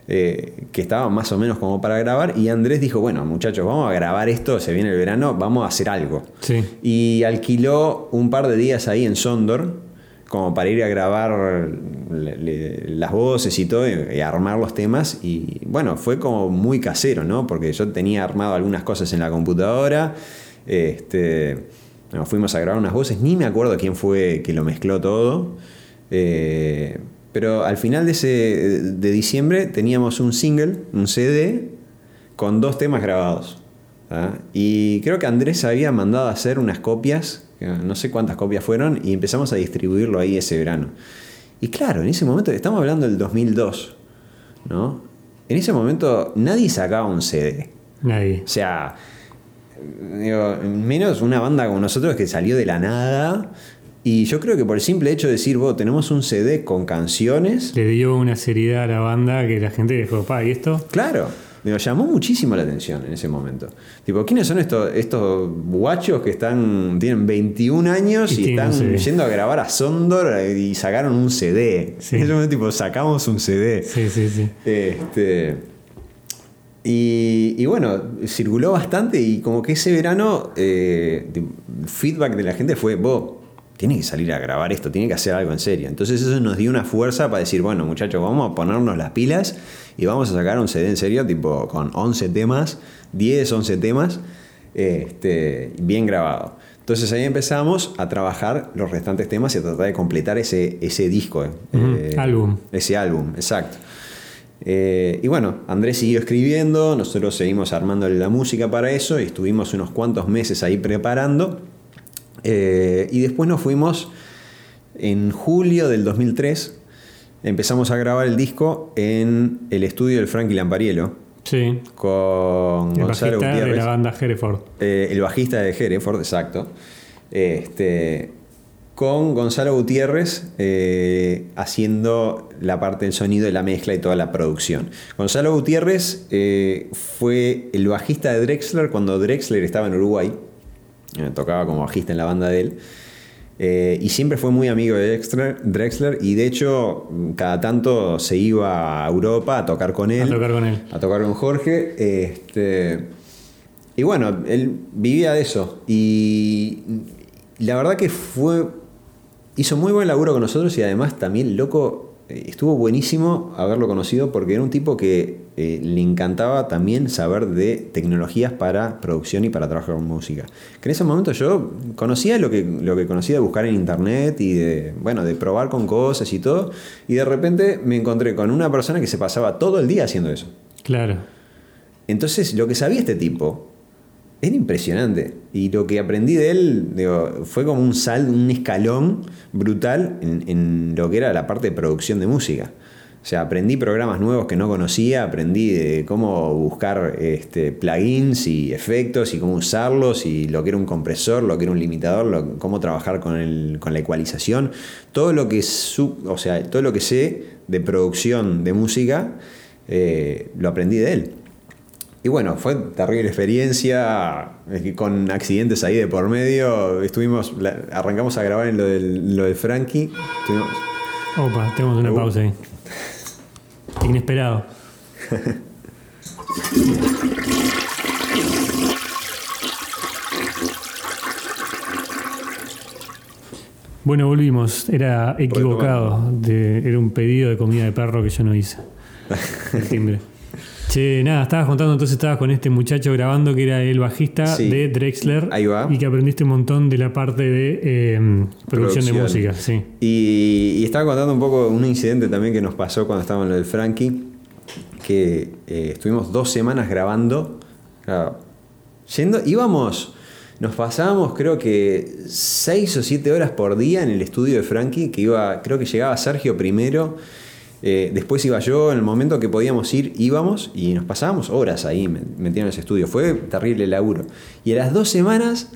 eh, que estaban más o menos como para grabar y Andrés dijo, bueno muchachos, vamos a grabar esto, se viene el verano, vamos a hacer algo. Sí. Y alquiló un par de días ahí en Sondor, como para ir a grabar le- le- las voces y todo, y, y armar los temas. Y bueno, fue como muy casero, ¿no? Porque yo tenía armado algunas cosas en la computadora. Este, nos fuimos a grabar unas voces, ni me acuerdo quién fue que lo mezcló todo. Eh, pero al final de, ese, de diciembre teníamos un single, un CD, con dos temas grabados. ¿ah? Y creo que Andrés había mandado a hacer unas copias, no sé cuántas copias fueron, y empezamos a distribuirlo ahí ese verano. Y claro, en ese momento, estamos hablando del 2002, ¿no? En ese momento nadie sacaba un CD. Nadie. O sea, digo, menos una banda como nosotros que salió de la nada. Y yo creo que por el simple hecho de decir, vos, tenemos un CD con canciones, Le dio una seriedad a la banda que la gente dijo, pa, ¿y esto? Claro, me llamó muchísimo la atención en ese momento. Tipo, ¿quiénes son estos, estos guachos que están tienen 21 años Y están yendo a grabar a Sondor y sacaron un CD? Sí. En ese momento, tipo, sacamos un CD. Sí, sí, sí. Este, y, y bueno, circuló bastante y como que ese verano eh, feedback de la gente fue, vos, tiene que salir a grabar esto, tiene que hacer algo en serio. Entonces eso nos dio una fuerza para decir, bueno muchachos, vamos a ponernos las pilas y vamos a sacar un CD en serio, tipo con 11 temas, 10, 11 temas, este, bien grabado. Entonces ahí empezamos a trabajar los restantes temas y a tratar de completar ese, ese disco. Ujú, álbum. Ese álbum, exacto. Eh, y bueno, Andrés siguió escribiendo, nosotros seguimos armando la música para eso y estuvimos unos cuantos meses ahí preparando. Eh, y después nos fuimos en julio del 2003, empezamos a grabar el disco en el estudio del Frankie Lampariello Sí. con El Gonzalo bajista de la banda Hereford. Eh, el bajista de Hereford, exacto. Este, con Gonzalo Gutiérrez eh, haciendo la parte del sonido y la mezcla y toda la producción. Gonzalo Gutiérrez eh, fue el bajista de Drexler cuando Drexler estaba en Uruguay. Eh, tocaba como bajista en la banda de él. Y siempre fue muy amigo de Drexler, Drexler y de hecho cada tanto se iba a Europa a tocar con él A tocar con él. a tocar con Jorge. Este, y bueno, él vivía de eso. Y la verdad que fue. Hizo muy buen laburo con nosotros y además también, loco, eh, estuvo buenísimo haberlo conocido porque era un tipo que eh, le encantaba también saber de tecnologías para producción y para trabajar con música. Que en ese momento yo conocía lo que, lo que conocía de buscar en internet y de, bueno, de probar con cosas y todo. Y de repente me encontré con una persona que se pasaba todo el día haciendo eso. Claro. Entonces, lo que sabía este tipo era impresionante. Y lo que aprendí de él fue como un sal, un escalón brutal en, en lo que era la parte de producción de música. O sea, aprendí programas nuevos que no conocía, aprendí de cómo buscar este, plugins y efectos y cómo usarlos y lo que era un compresor, lo que era un limitador, lo- cómo trabajar con, el- con la ecualización. Todo lo que su- o sea, todo lo que sé de producción de música eh, lo aprendí de él. Y bueno, fue terrible experiencia, con accidentes ahí de por medio. Estuvimos, arrancamos a grabar en lo del, lo de Frankie. Opa, tenemos una uh. pausa ahí. Inesperado. bueno, volvimos. Era equivocado. era un pedido de comida de perro que yo no hice. El timbre. Che, nada, estabas contando, entonces estabas con este muchacho grabando que era el bajista de Drexler. Ahí va. Y que aprendiste un montón de la parte de em, producción, de música, sí. Y, estaba contando un poco un incidente también que nos pasó cuando estábamos en lo del Frankie, que eh, estuvimos dos semanas grabando. yendo, íbamos, nos pasábamos creo que seis o siete horas por día en el estudio de Frankie, que iba, creo que llegaba Sergio primero eh, después iba yo, en el momento que podíamos ir, íbamos y nos pasábamos horas ahí metiendo en ese estudio. Fue terrible laburo. Y a las dos semanas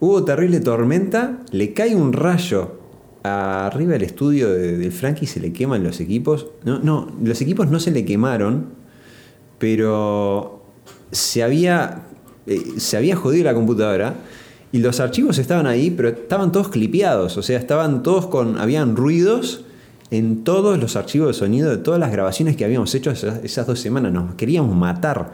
hubo terrible tormenta, le cae un rayo arriba del estudio de, del Frankie se le queman los equipos. No, no, los equipos no se le quemaron, pero se había, eh, se había jodido la computadora. Y los archivos estaban ahí, pero estaban todos clipeados, o sea, estaban todos con. habían ruidos en todos los archivos de sonido de todas las grabaciones que habíamos hecho esas, dos semanas. Nos queríamos matar.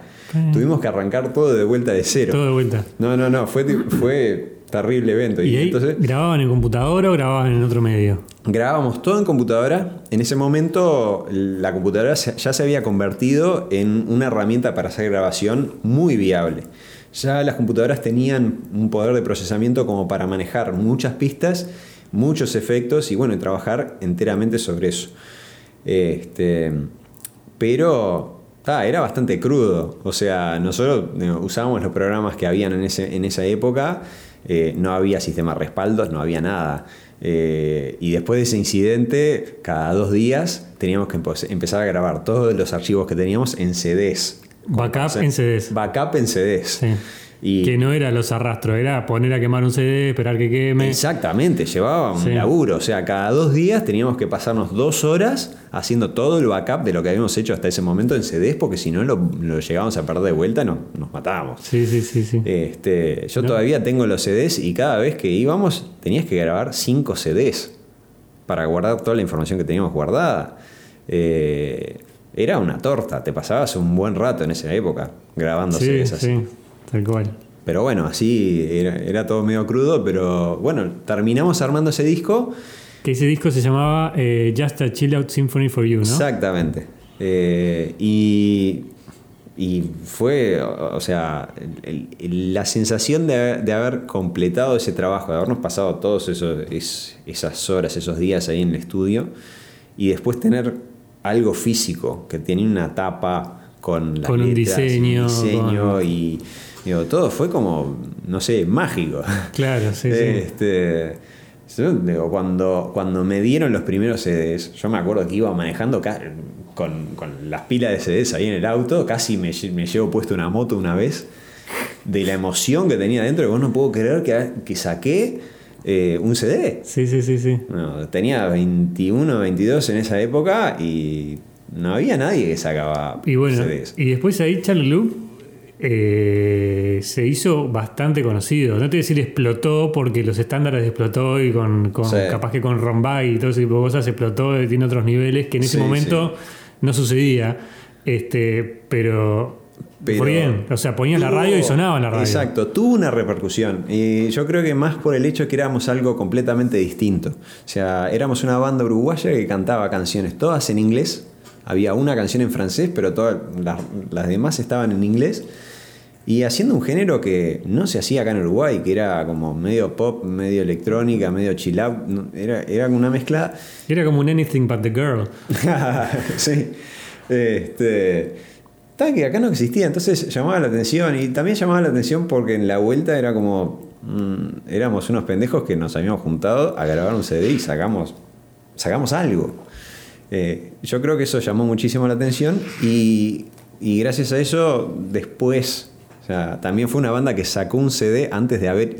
Tuvimos que arrancar todo de vuelta de cero. Todo de vuelta. No, no, no. Fue, fue terrible evento. ¿Y, entonces, grababan en computadora o grababan en otro medio? Grabábamos todo en computadora. En ese momento la computadora ya se había convertido en una herramienta para hacer grabación muy viable. Ya las computadoras tenían un poder de procesamiento como para manejar muchas pistas muchos efectos y bueno, trabajar enteramente sobre eso. Este, pero era bastante crudo. O sea, nosotros usábamos los programas que habían en, ese, en esa época, eh, no había sistema de respaldos, no había nada. Eh, y después de ese incidente, cada dos días teníamos que empezar a grabar todos los archivos que teníamos en CDs. Backup en CDs. Backup en CDs. Sí que no era los arrastros, era poner a quemar un CD, esperar que queme. Exactamente, llevaba un laburo. O sea, cada dos días teníamos que pasarnos dos horas haciendo todo el backup de lo que habíamos hecho hasta ese momento en CDs, porque si no lo, llegábamos a perder de vuelta, no, nos matábamos. Sí, sí, sí. sí. Este, yo todavía tengo los CDs y cada vez que íbamos tenías que grabar cinco CDs para guardar toda la información que teníamos guardada. Eh, era una torta, te pasabas un buen rato en esa época grabando CDs así. Tal cual. Pero bueno, así era, todo medio crudo, pero bueno, terminamos armando ese disco. Que ese disco se llamaba eh, Just a Chill Out Symphony for You, ¿no? Exactamente. Eh, y, y, fue, o sea, la sensación de, haber completado ese trabajo, de habernos pasado todas esas horas, esos días ahí en el estudio, y después tener algo físico, que tenía una tapa con, con un diseño, diseño y Digo, todo fue como, no sé, mágico. Claro, sí, este, digo, cuando, cuando me dieron los primeros CDs, yo me acuerdo que iba manejando con, las pilas de CDs ahí en el auto, casi me, me llevo puesto una moto una vez, de la emoción que tenía dentro, que vos no puedo creer que, que saqué eh, un CD. Sí, sí, sí, sí. tenía 21, 22 en esa época y no había nadie que sacaba y bueno, CDs. Y después ahí Charlie Loop eh, se hizo bastante conocido. No te voy a decir explotó porque los estándares explotó y con, capaz que con Rombay y todo ese tipo de cosas explotó, y tiene otros niveles que en ese momento no sucedía. Este, pero, pero bien, o sea, ponías la radio y sonaba la radio. Exacto, tuvo una repercusión. Y yo creo que más por el hecho que éramos algo completamente distinto. O sea, éramos una banda uruguaya que cantaba canciones todas en inglés. Había una canción en francés, pero todas las demás estaban en inglés. Y haciendo un género que no se hacía acá en Uruguay, que era como medio pop, medio electrónica, medio chill out, era, era una mezcla. Era como un Anything But the Girl. sí. Este, tal que acá no existía, entonces llamaba la atención. Y también llamaba la atención porque en la vuelta era como. Mm, éramos unos pendejos que nos habíamos juntado a grabar un CD y sacamos, sacamos algo. Eh, yo creo que eso llamó muchísimo la atención y, y gracias a eso después sea, también fue una banda que sacó un CD antes de haber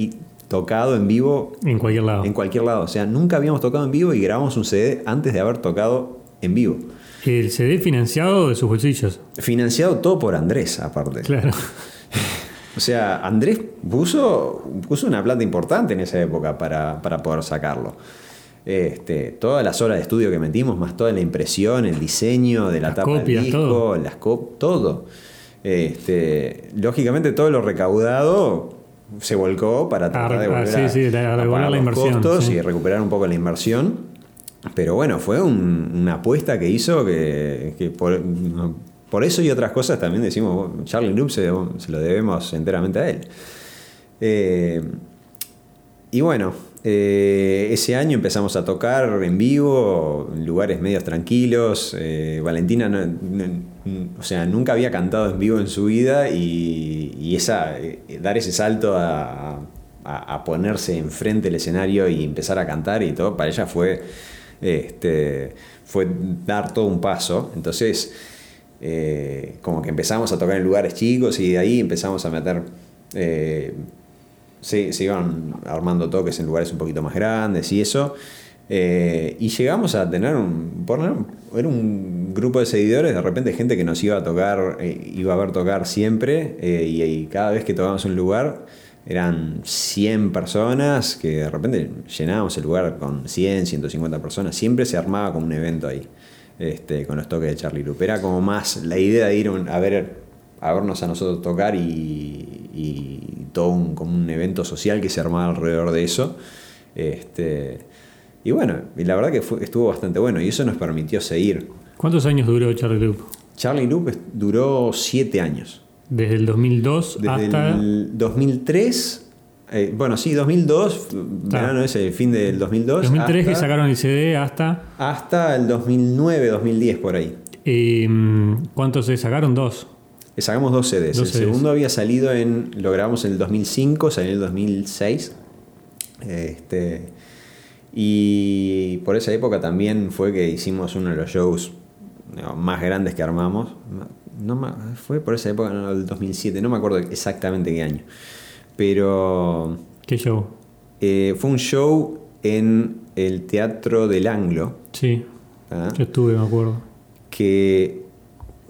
tocado en vivo. En cualquier lado. En cualquier lado. O sea, nunca habíamos tocado en vivo y grabamos un CD antes de haber tocado en vivo. El CD financiado de sus bolsillos. Financiado todo por Andrés, aparte. Claro. O sea, Andrés puso, puso una plata importante en esa época para, para poder sacarlo. Este, todas las horas de estudio que metimos, más toda la impresión, el diseño de la Las tapa del copias, disco, todo. las cop- todo. Este, lógicamente todo lo recaudado se volcó para tratar de Ah, volver a, sí, de a devolver pagar la los costos sí. y recuperar un poco la inversión. Pero bueno, fue un- una apuesta que hizo que, que por, por eso y otras cosas también decimos, Charlie Loop se, se lo debemos enteramente a él. Eh, y bueno, eh, ese año empezamos a tocar en vivo, en lugares medios tranquilos. Eh, Valentina, no- no- o sea, nunca había cantado en vivo en su vida y, y esa, eh, dar ese salto a, a- ponerse enfrente del escenario y empezar a cantar y todo, para ella fue, este, fue dar todo un paso. Entonces, eh, como que empezamos a tocar en lugares chicos y de ahí empezamos a meter... eh, se, iban armando toques en lugares un poquito más grandes y eso. Y llegamos a tener un, por era un grupo de seguidores, de repente gente que nos iba a tocar, eh, iba a ver tocar siempre, eh, y, cada vez que tocábamos un lugar eran 100 personas, que de repente llenábamos el lugar con 100, 150 personas, siempre se armaba como un evento ahí, este, con los toques de Charlie Loop. Era como más la idea de ir a ver a vernos a nosotros tocar y, todo un, como un evento social que se armaba alrededor de eso. Este, y bueno, y la verdad que estuvo bastante bueno y eso nos permitió seguir. ¿Cuántos años duró Charlie Loop? Charlie Loop duró siete años. Desde el 2002 Desde hasta... el 2003, eh, bueno, sí, 2002, verano es el fin del 2002. 2003 que hasta, sacaron el CD hasta... hasta el 2009, 2010 por ahí. eh, ¿Cuántos se sacaron? Dos. Sacamos dos CDs. Dos el CDs. segundo había salido en. Lo grabamos en el 2005, salió en el 2006. Este, y por esa época también fue que hicimos uno de los shows más grandes que armamos. No, fue por esa época, no, el 2007, no me acuerdo exactamente qué año. Pero ¿Qué show? eh, fue un show en el Teatro del Anglo. Sí, ¿ah? yo estuve, me acuerdo. que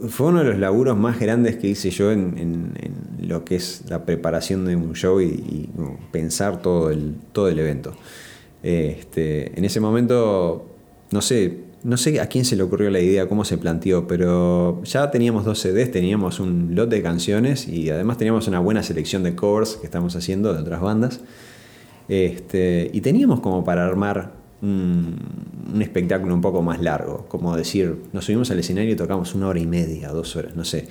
fue uno de los laburos más grandes que hice yo en, en- en lo que es la preparación de un show y, y, pensar todo el, todo el evento. Este, en ese momento, no sé, no sé a quién se le ocurrió la idea, cómo se planteó, pero ya teníamos dos CDs, teníamos un lote de canciones y además teníamos una buena selección de covers que estamos haciendo de otras bandas. Este, y teníamos como para armar un, espectáculo un poco más largo, como decir, nos subimos al escenario y tocamos una hora y media, dos horas, no sé.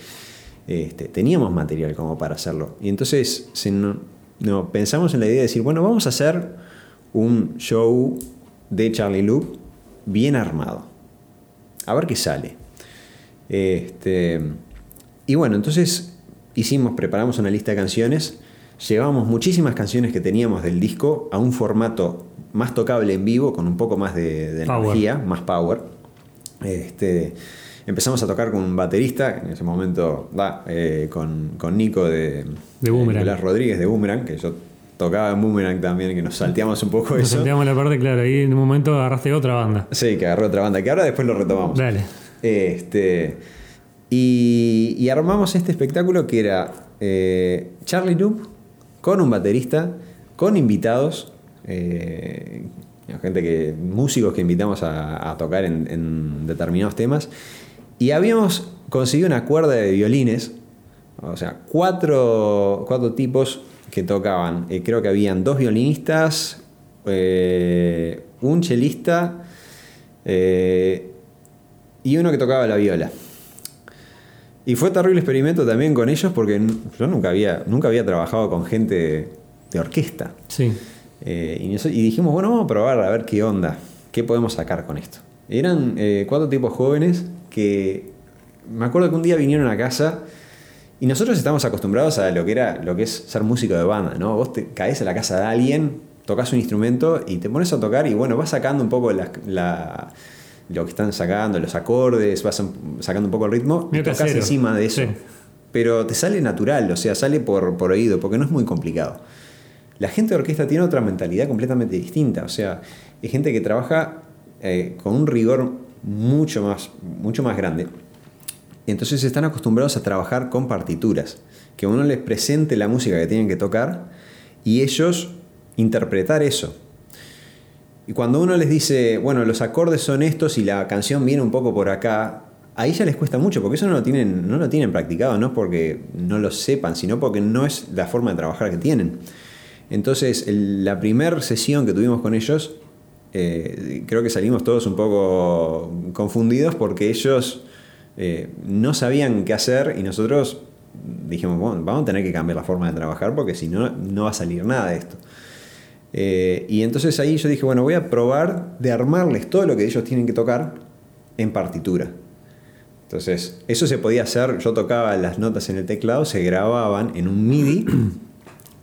Este, teníamos material como para hacerlo. Y entonces se no, pensamos en la idea de decir, bueno, vamos a hacer un show de Charlie Loop bien armado. A ver qué sale. Este, y bueno, entonces hicimos, preparamos una lista de canciones, llevamos muchísimas canciones que teníamos del disco a un formato más tocable en vivo, con un poco más de, energía, más power. Este, empezamos a tocar con un baterista, en ese momento va, eh, con, con Nico de, De Boomerang. Nicolás Rodríguez de Boomerang, que yo tocaba en Boomerang también, que nos salteamos un poco Nos eso. sentíamos la parte, claro, ahí en un momento agarraste otra banda. Sí, que agarró otra banda, que ahora después lo retomamos. Dale. Este, y, y armamos este espectáculo que era eh, Charlie Loop con un baterista, con invitados, eh, gente que, músicos que invitamos a, a tocar en, en determinados temas. Y habíamos conseguido una cuerda de violines, o sea, cuatro, cuatro tipos que tocaban. Eh, creo que habían dos violinistas, eh, un chelista eh, y uno que tocaba la viola. Y fue terrible experimento también con ellos porque yo nunca había, nunca había trabajado con gente de, de orquesta. Sí. Y, y dijimos, bueno, vamos a probar a ver qué onda, qué podemos sacar con esto. Eran cuatro tipos jóvenes que me acuerdo que un día vinieron a casa y nosotros estamos acostumbrados a lo que era lo que es ser músico de banda, ¿no? Vos te caes a la casa de alguien, tocas un instrumento y te pones a tocar y bueno, vas sacando un poco la, la- lo que están sacando, los acordes, vas sacando un poco el ritmo y tocas encima de eso. Sí. Pero te sale natural, o sea, sale por, por oído, porque no es muy complicado. La gente de orquesta tiene otra mentalidad completamente distinta. O sea, es gente que trabaja eh, con un rigor mucho más, mucho más grande. Entonces están acostumbrados a trabajar con partituras, que uno les presente la música que tienen que tocar y ellos interpretar eso. Y cuando uno les dice, bueno, los acordes son estos y la canción viene un poco por acá, ahí ya les cuesta mucho, porque eso no lo tienen, no lo tienen practicado, no porque no lo sepan, sino porque no es la forma de trabajar que tienen. Entonces, la primera sesión que tuvimos con ellos, eh, creo que salimos todos un poco confundidos porque ellos eh, no sabían qué hacer y nosotros dijimos, bueno, vamos a tener que cambiar la forma de trabajar porque si no, no va a salir nada de esto. Eh, y entonces ahí yo dije, bueno, voy a probar de armarles todo lo que ellos tienen que tocar en partitura. Entonces, eso se podía hacer, yo tocaba las notas en el teclado, se grababan en un MIDI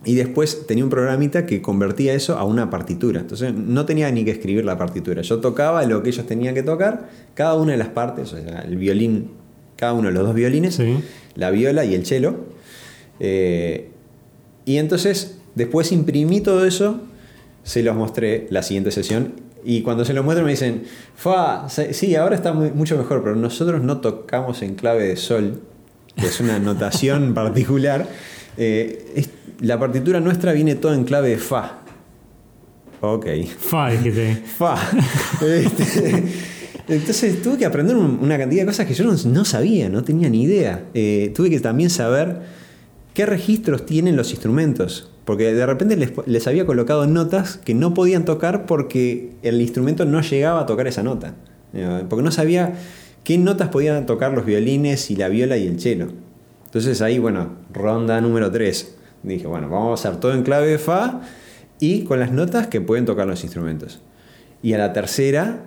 y después tenía un programita que convertía eso a una partitura. Entonces no tenía ni que escribir la partitura. Yo tocaba lo que ellos tenían que tocar, cada una de las partes, o sea, el violín, cada uno de los dos violines, la viola y el cello. Eh, y entonces después imprimí todo eso, se los mostré la siguiente sesión y cuando se los muestro me dicen, Fa, sí, ahora está mucho mejor, pero nosotros no tocamos en clave de sol, que es una notación particular. Eh, la partitura nuestra viene toda en clave de Fa. Ok. Fa, dijiste. Fa. Este, entonces tuve que aprender una cantidad de cosas que yo no, sabía, no tenía ni idea. Eh, tuve que también saber qué registros tienen los instrumentos. Porque de repente les, había colocado notas que no podían tocar porque el instrumento no llegaba a tocar esa nota. Eh, porque no sabía qué notas podían tocar los violines y la viola y el cello. Entonces ahí, bueno, ronda número 3. Dije, bueno, vamos a hacer todo en clave de Fa y con las notas que pueden tocar los instrumentos. Y a la tercera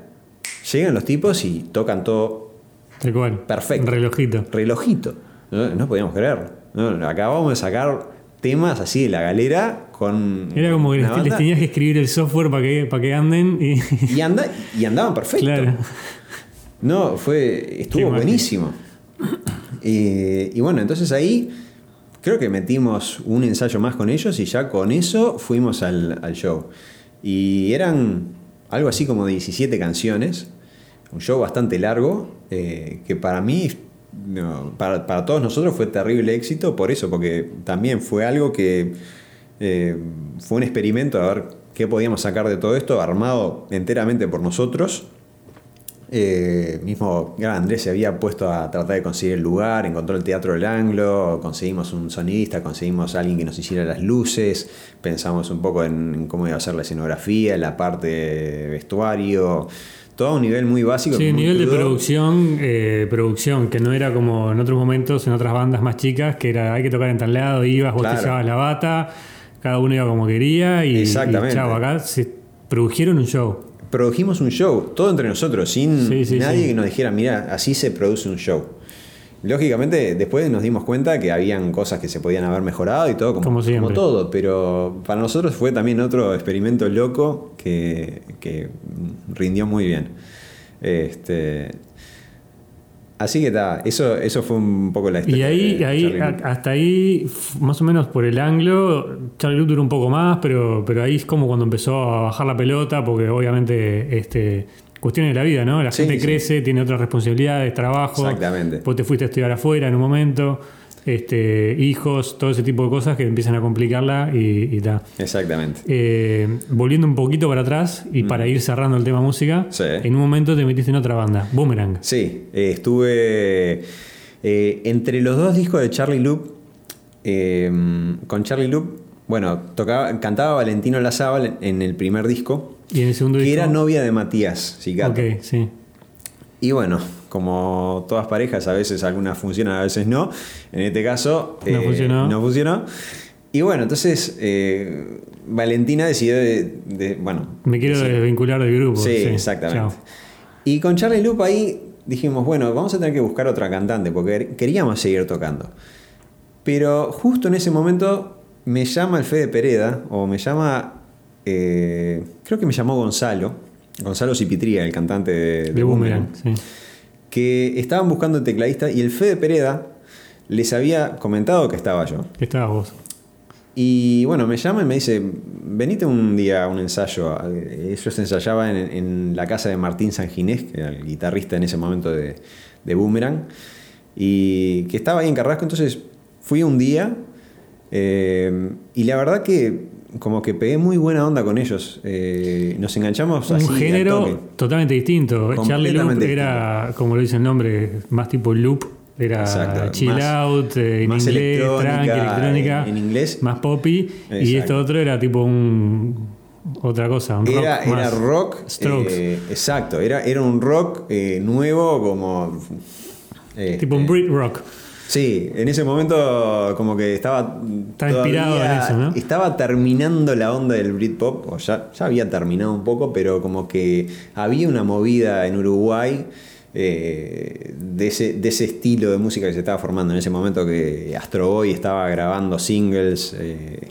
llegan los tipos y tocan todo perfecto. Relojito. Relojito. No, podíamos creer. acabamos de sacar temas así de la galera con. Era como que les, tenías que escribir el software para que, para que anden y. Y, anda, y andaban perfecto. No, fue. estuvo buenísimo. Y bueno, entonces ahí creo que metimos un ensayo más con ellos y ya con eso fuimos al, show. Y eran algo así como 17 canciones, un show bastante largo, eh, que para mí para, todos nosotros fue terrible éxito por eso, porque también fue algo que eh, fue un experimento a ver qué podíamos sacar de todo esto, armado enteramente por nosotros. Eh, mismo Andrés se había puesto a tratar de conseguir el lugar, encontró el Teatro del Anglo, conseguimos un sonidista, conseguimos alguien que nos hiciera las luces, pensamos un poco en, cómo iba a ser la escenografía, la parte de vestuario todo a un nivel muy básico. Sí, nivel de producción, eh, producción, que no era como en otros momentos, en otras bandas más chicas, que era hay que tocar en tal lado, ibas, vos la bata, cada uno iba como quería y, Exactamente. acá se produjeron un show. Produjimos un show, todo entre nosotros, sin nadie que nos dijera, mira, así se produce un show. Lógicamente, después nos dimos cuenta que habían cosas que se podían haber mejorado y todo, como, como, todo, pero para nosotros fue también otro experimento loco que, rindió muy bien. Este, así que está, eso, eso fue un poco la historia. Y ahí, hasta ahí, más o menos por el ángulo, Charlie Luke duró un poco más, pero, pero ahí es como cuando empezó a bajar la pelota, porque obviamente este, cuestiones de la vida, ¿no? La gente crece, tiene otras responsabilidades, trabajo. Exactamente. Vos te fuiste a estudiar afuera en un momento, este, hijos, todo ese tipo de cosas que empiezan a complicarla y, tal. Exactamente. Eh, volviendo un poquito para atrás y mm. para ir cerrando el tema música, en un momento te metiste en otra banda, Boomerang. Sí, eh, estuve eh, entre los dos discos de Charlie Loop. con Charlie Loop, bueno, tocaba, cantaba Valentino Lazábal en el primer disco ¿Y en el segundo que era novia de Matías Cicato. Ok, sí. Y bueno, como todas parejas, a veces algunas funcionan, a veces no. En este caso, no, eh, funcionó. no funcionó. Y bueno, entonces eh, Valentina decidió de, bueno. Me quiero desvincular del grupo. Sí, exactamente. Y con Charlie Loop ahí dijimos, bueno, vamos a tener que buscar otra cantante porque queríamos seguir tocando. Pero justo en ese momento me llama el Fede Pereda, o me llama eh, creo que me llamó Gonzalo, Gonzalo Cipitría, el cantante de, Boomerang, que estaban buscando tecladista y el Fede Pereda les había comentado que estaba yo. Que estabas vos. Y bueno, me llama y me dice, venite un día a un ensayo. Ellos ensayaban en, en la casa de Martín Sanginés, que era el guitarrista en ese momento de, de Boomerang, y que estaba ahí en Carrasco. Entonces fui un día eh, y la verdad que como que pegué muy buena onda con ellos. Eh, nos enganchamos Un así. género totalmente distinto. Charlie Loop era, como lo dice el nombre, más tipo loop. Era Exacto, chill más- out, eh, en más inglés, electrónica, tranqui, electrónica. en inglés. Más poppy. Y esto otro era tipo un. Otra cosa, un Era, rock. era rock. Strokes. eh, exacto, era, era un rock eh, nuevo como... eh, tipo un Brit rock. Sí, en ese momento como que estaba... Estaba inspirado en eso, ¿no? Estaba terminando la onda del Britpop, o ya, ya había terminado un poco, pero como que había una movida en Uruguay eh, de, ese, de ese estilo de música que se estaba formando en ese momento que Astro Boy estaba grabando singles, eh,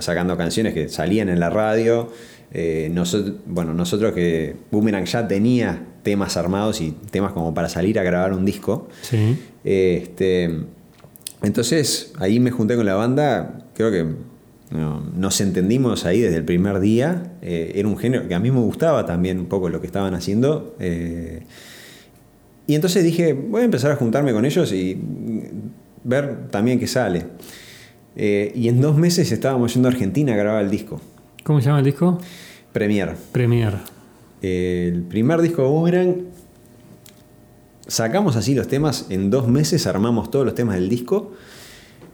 sacando canciones que salían en la radio. Eh, nosotros, bueno, nosotros que Boomerang ya tenía temas armados y temas como para salir a grabar un disco. Sí. Este, entonces ahí me junté con la banda, creo que no, nos entendimos ahí desde el primer día. eh, era un género que a mí me gustaba también un poco lo que estaban haciendo. eh, y entonces dije, voy a empezar a juntarme con ellos y ver también qué sale. Eh, y en dos meses estábamos yendo a Argentina a grabar el disco, ¿Cómo se llama el disco? Premier. Premier. El primer disco de Boomerang, sacamos así los temas, en dos meses armamos todos los temas del disco.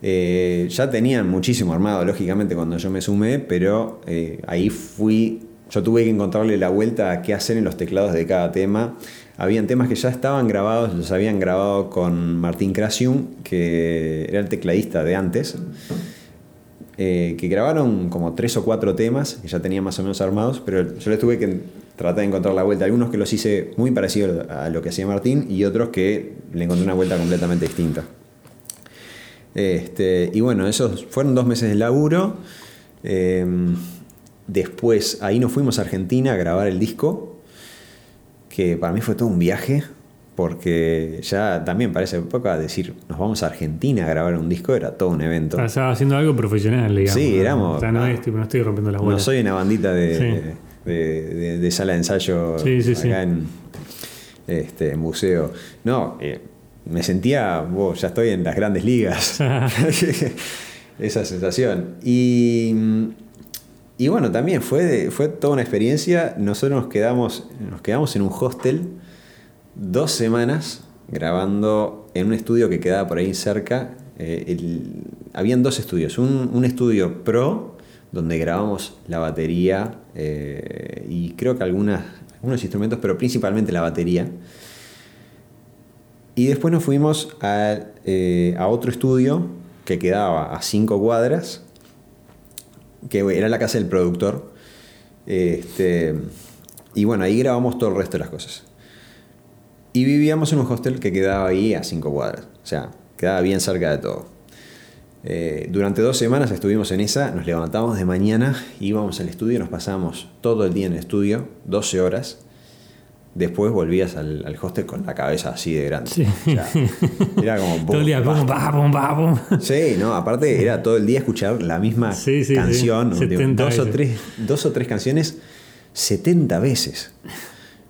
Eh, ya tenían muchísimo armado, lógicamente, cuando yo me sumé, pero eh, ahí fui, yo tuve que encontrarle la vuelta a qué hacer en los teclados de cada tema. Habían temas que ya estaban grabados, los habían grabado con Martín Krasium, que era el tecladista de antes eh, que grabaron como tres o cuatro temas que ya tenía más o menos armados, pero yo les tuve que tratar de encontrar la vuelta. Algunos que los hice muy parecidos a lo que hacía Martín y otros que le encontré una vuelta completamente distinta. Este, y bueno, esos fueron dos meses de laburo. Eh, después ahí nos fuimos a Argentina a grabar el disco, que para mí fue todo un viaje, porque ya también para esa época decir nos vamos a Argentina a grabar un disco era todo un evento. Estaba haciendo algo profesional, digamos. Sí, ¿no? éramos- O sea, no, ah, es, tipo, no estoy rompiendo las No bolas. soy una bandita de, Sí. De, de- de sala de ensayo Sí, sí, acá sí. En, este, museo. No, eh, me sentía, "Wow, ya estoy en las grandes ligas. Esa sensación. Y, y bueno, también fue, fue toda una experiencia. Nosotros nos quedamos, nos quedamos en un hostel dos semanas grabando en un estudio que quedaba por ahí cerca. Eh, el- habían dos estudios. Un, un estudio pro, donde grabamos la batería eh, y creo que algunos instrumentos, pero principalmente la batería. Y después nos fuimos a, eh, a otro estudio que quedaba a cinco cuadras, que era la casa del productor. Este, y bueno, ahí grabamos todo el resto de las cosas. Y vivíamos en un hostel que quedaba ahí a cinco cuadras. O sea, quedaba bien cerca de todo. Eh, durante dos semanas estuvimos en esa, nos levantamos de mañana, íbamos al estudio, nos pasamos todo el día en el estudio, 12 horas. Después volvías al, al hostel con la cabeza así de grande. Sí. O sea, era como... Todo el día, pum, pa, pum. Sí, no, aparte era todo el día escuchar la misma Sí, sí, canción, sí. digo, 70 dos, o tres, dos o tres canciones 70 veces.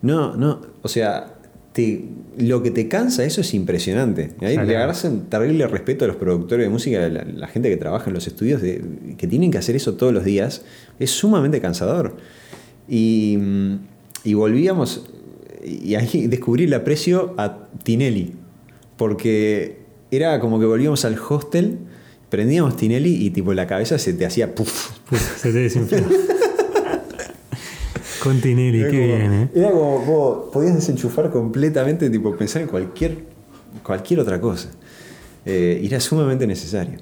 No, no, o sea, te- lo que te cansa eso es impresionante. Ahí le agarras un terrible respeto a los productores de música, a la, la gente que trabaja en los estudios, de- que tienen que hacer eso todos los días. Es sumamente cansador. Y, y volvíamos, y ahí descubrí el aprecio a Tinelli, porque era como que volvíamos al hostel, prendíamos Tinelli y tipo la cabeza se te hacía puff. Se te desinfló. Con Tinelli, Era qué como- bien, ¿eh? Era como, como podías desenchufar completamente, tipo pensar en cualquier, cualquier otra cosa. Eh, y era sumamente necesario.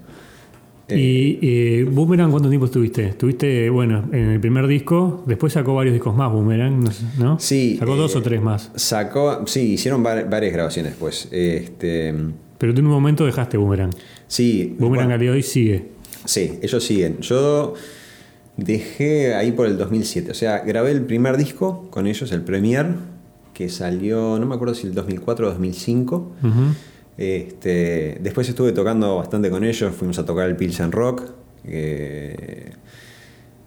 Eh, Y eh, Boomerang, ¿cuánto tiempo estuviste? Estuviste, bueno, en el primer disco, después sacó varios discos más Boomerang, no. Sí, Sacó dos o tres más. Sacó, sí, hicieron var- varias grabaciones después. Este, Pero tú en un momento dejaste Boomerang. sí, Boomerang bueno, al día de hoy sigue. sí, ellos siguen. Yo dejé ahí por el 2007. O sea, grabé el primer disco con ellos, el Premier, que salió, no me acuerdo si el 2004 o 2005. Ujú. Este, después estuve tocando bastante con ellos, fuimos a tocar el Pilsen Rock, que,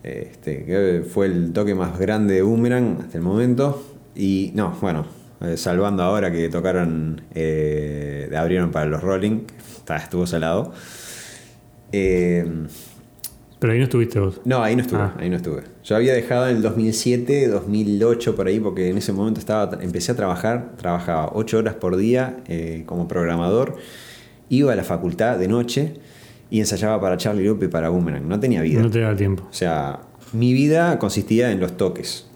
este, que fue el toque más grande de Boomerang hasta el momento. Y no, bueno, eh, salvando ahora que tocaron, eh, abrieron para los Rolling, está, estuvo salado. Eh, pero ahí no estuviste vos. No, ahí no estuve, Ah. ahí no estuve. Yo había dejado en el 2007, 2008 por ahí, porque en ese momento estaba, empecé a trabajar, trabajaba 8 horas por día eh, como programador, iba a la facultad de noche y ensayaba para Charlie Loop y para Boomerang. No tenía vida. No te da tiempo. O sea, mi vida consistía en los toques.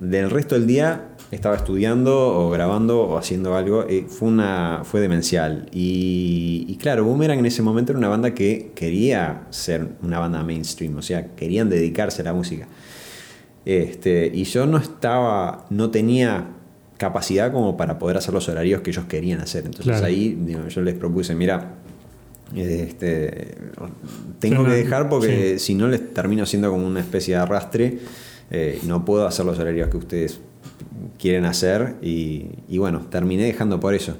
Del resto del día estaba estudiando o grabando o haciendo algo. eh, fue, una, fue demencial. Y, y claro, Boomerang en ese momento era una banda que quería ser una banda mainstream. O sea, querían dedicarse a la música. Este, y yo no estaba, no tenía capacidad como para poder hacer los horarios que ellos querían hacer. Entonces Claro. ahí digo, yo les propuse, mira, este, tengo que dejar porque sí. si no les termino siendo como una especie de arrastre, eh, no puedo hacer los horarios que ustedes quieren hacer y, bueno, terminé dejando por eso.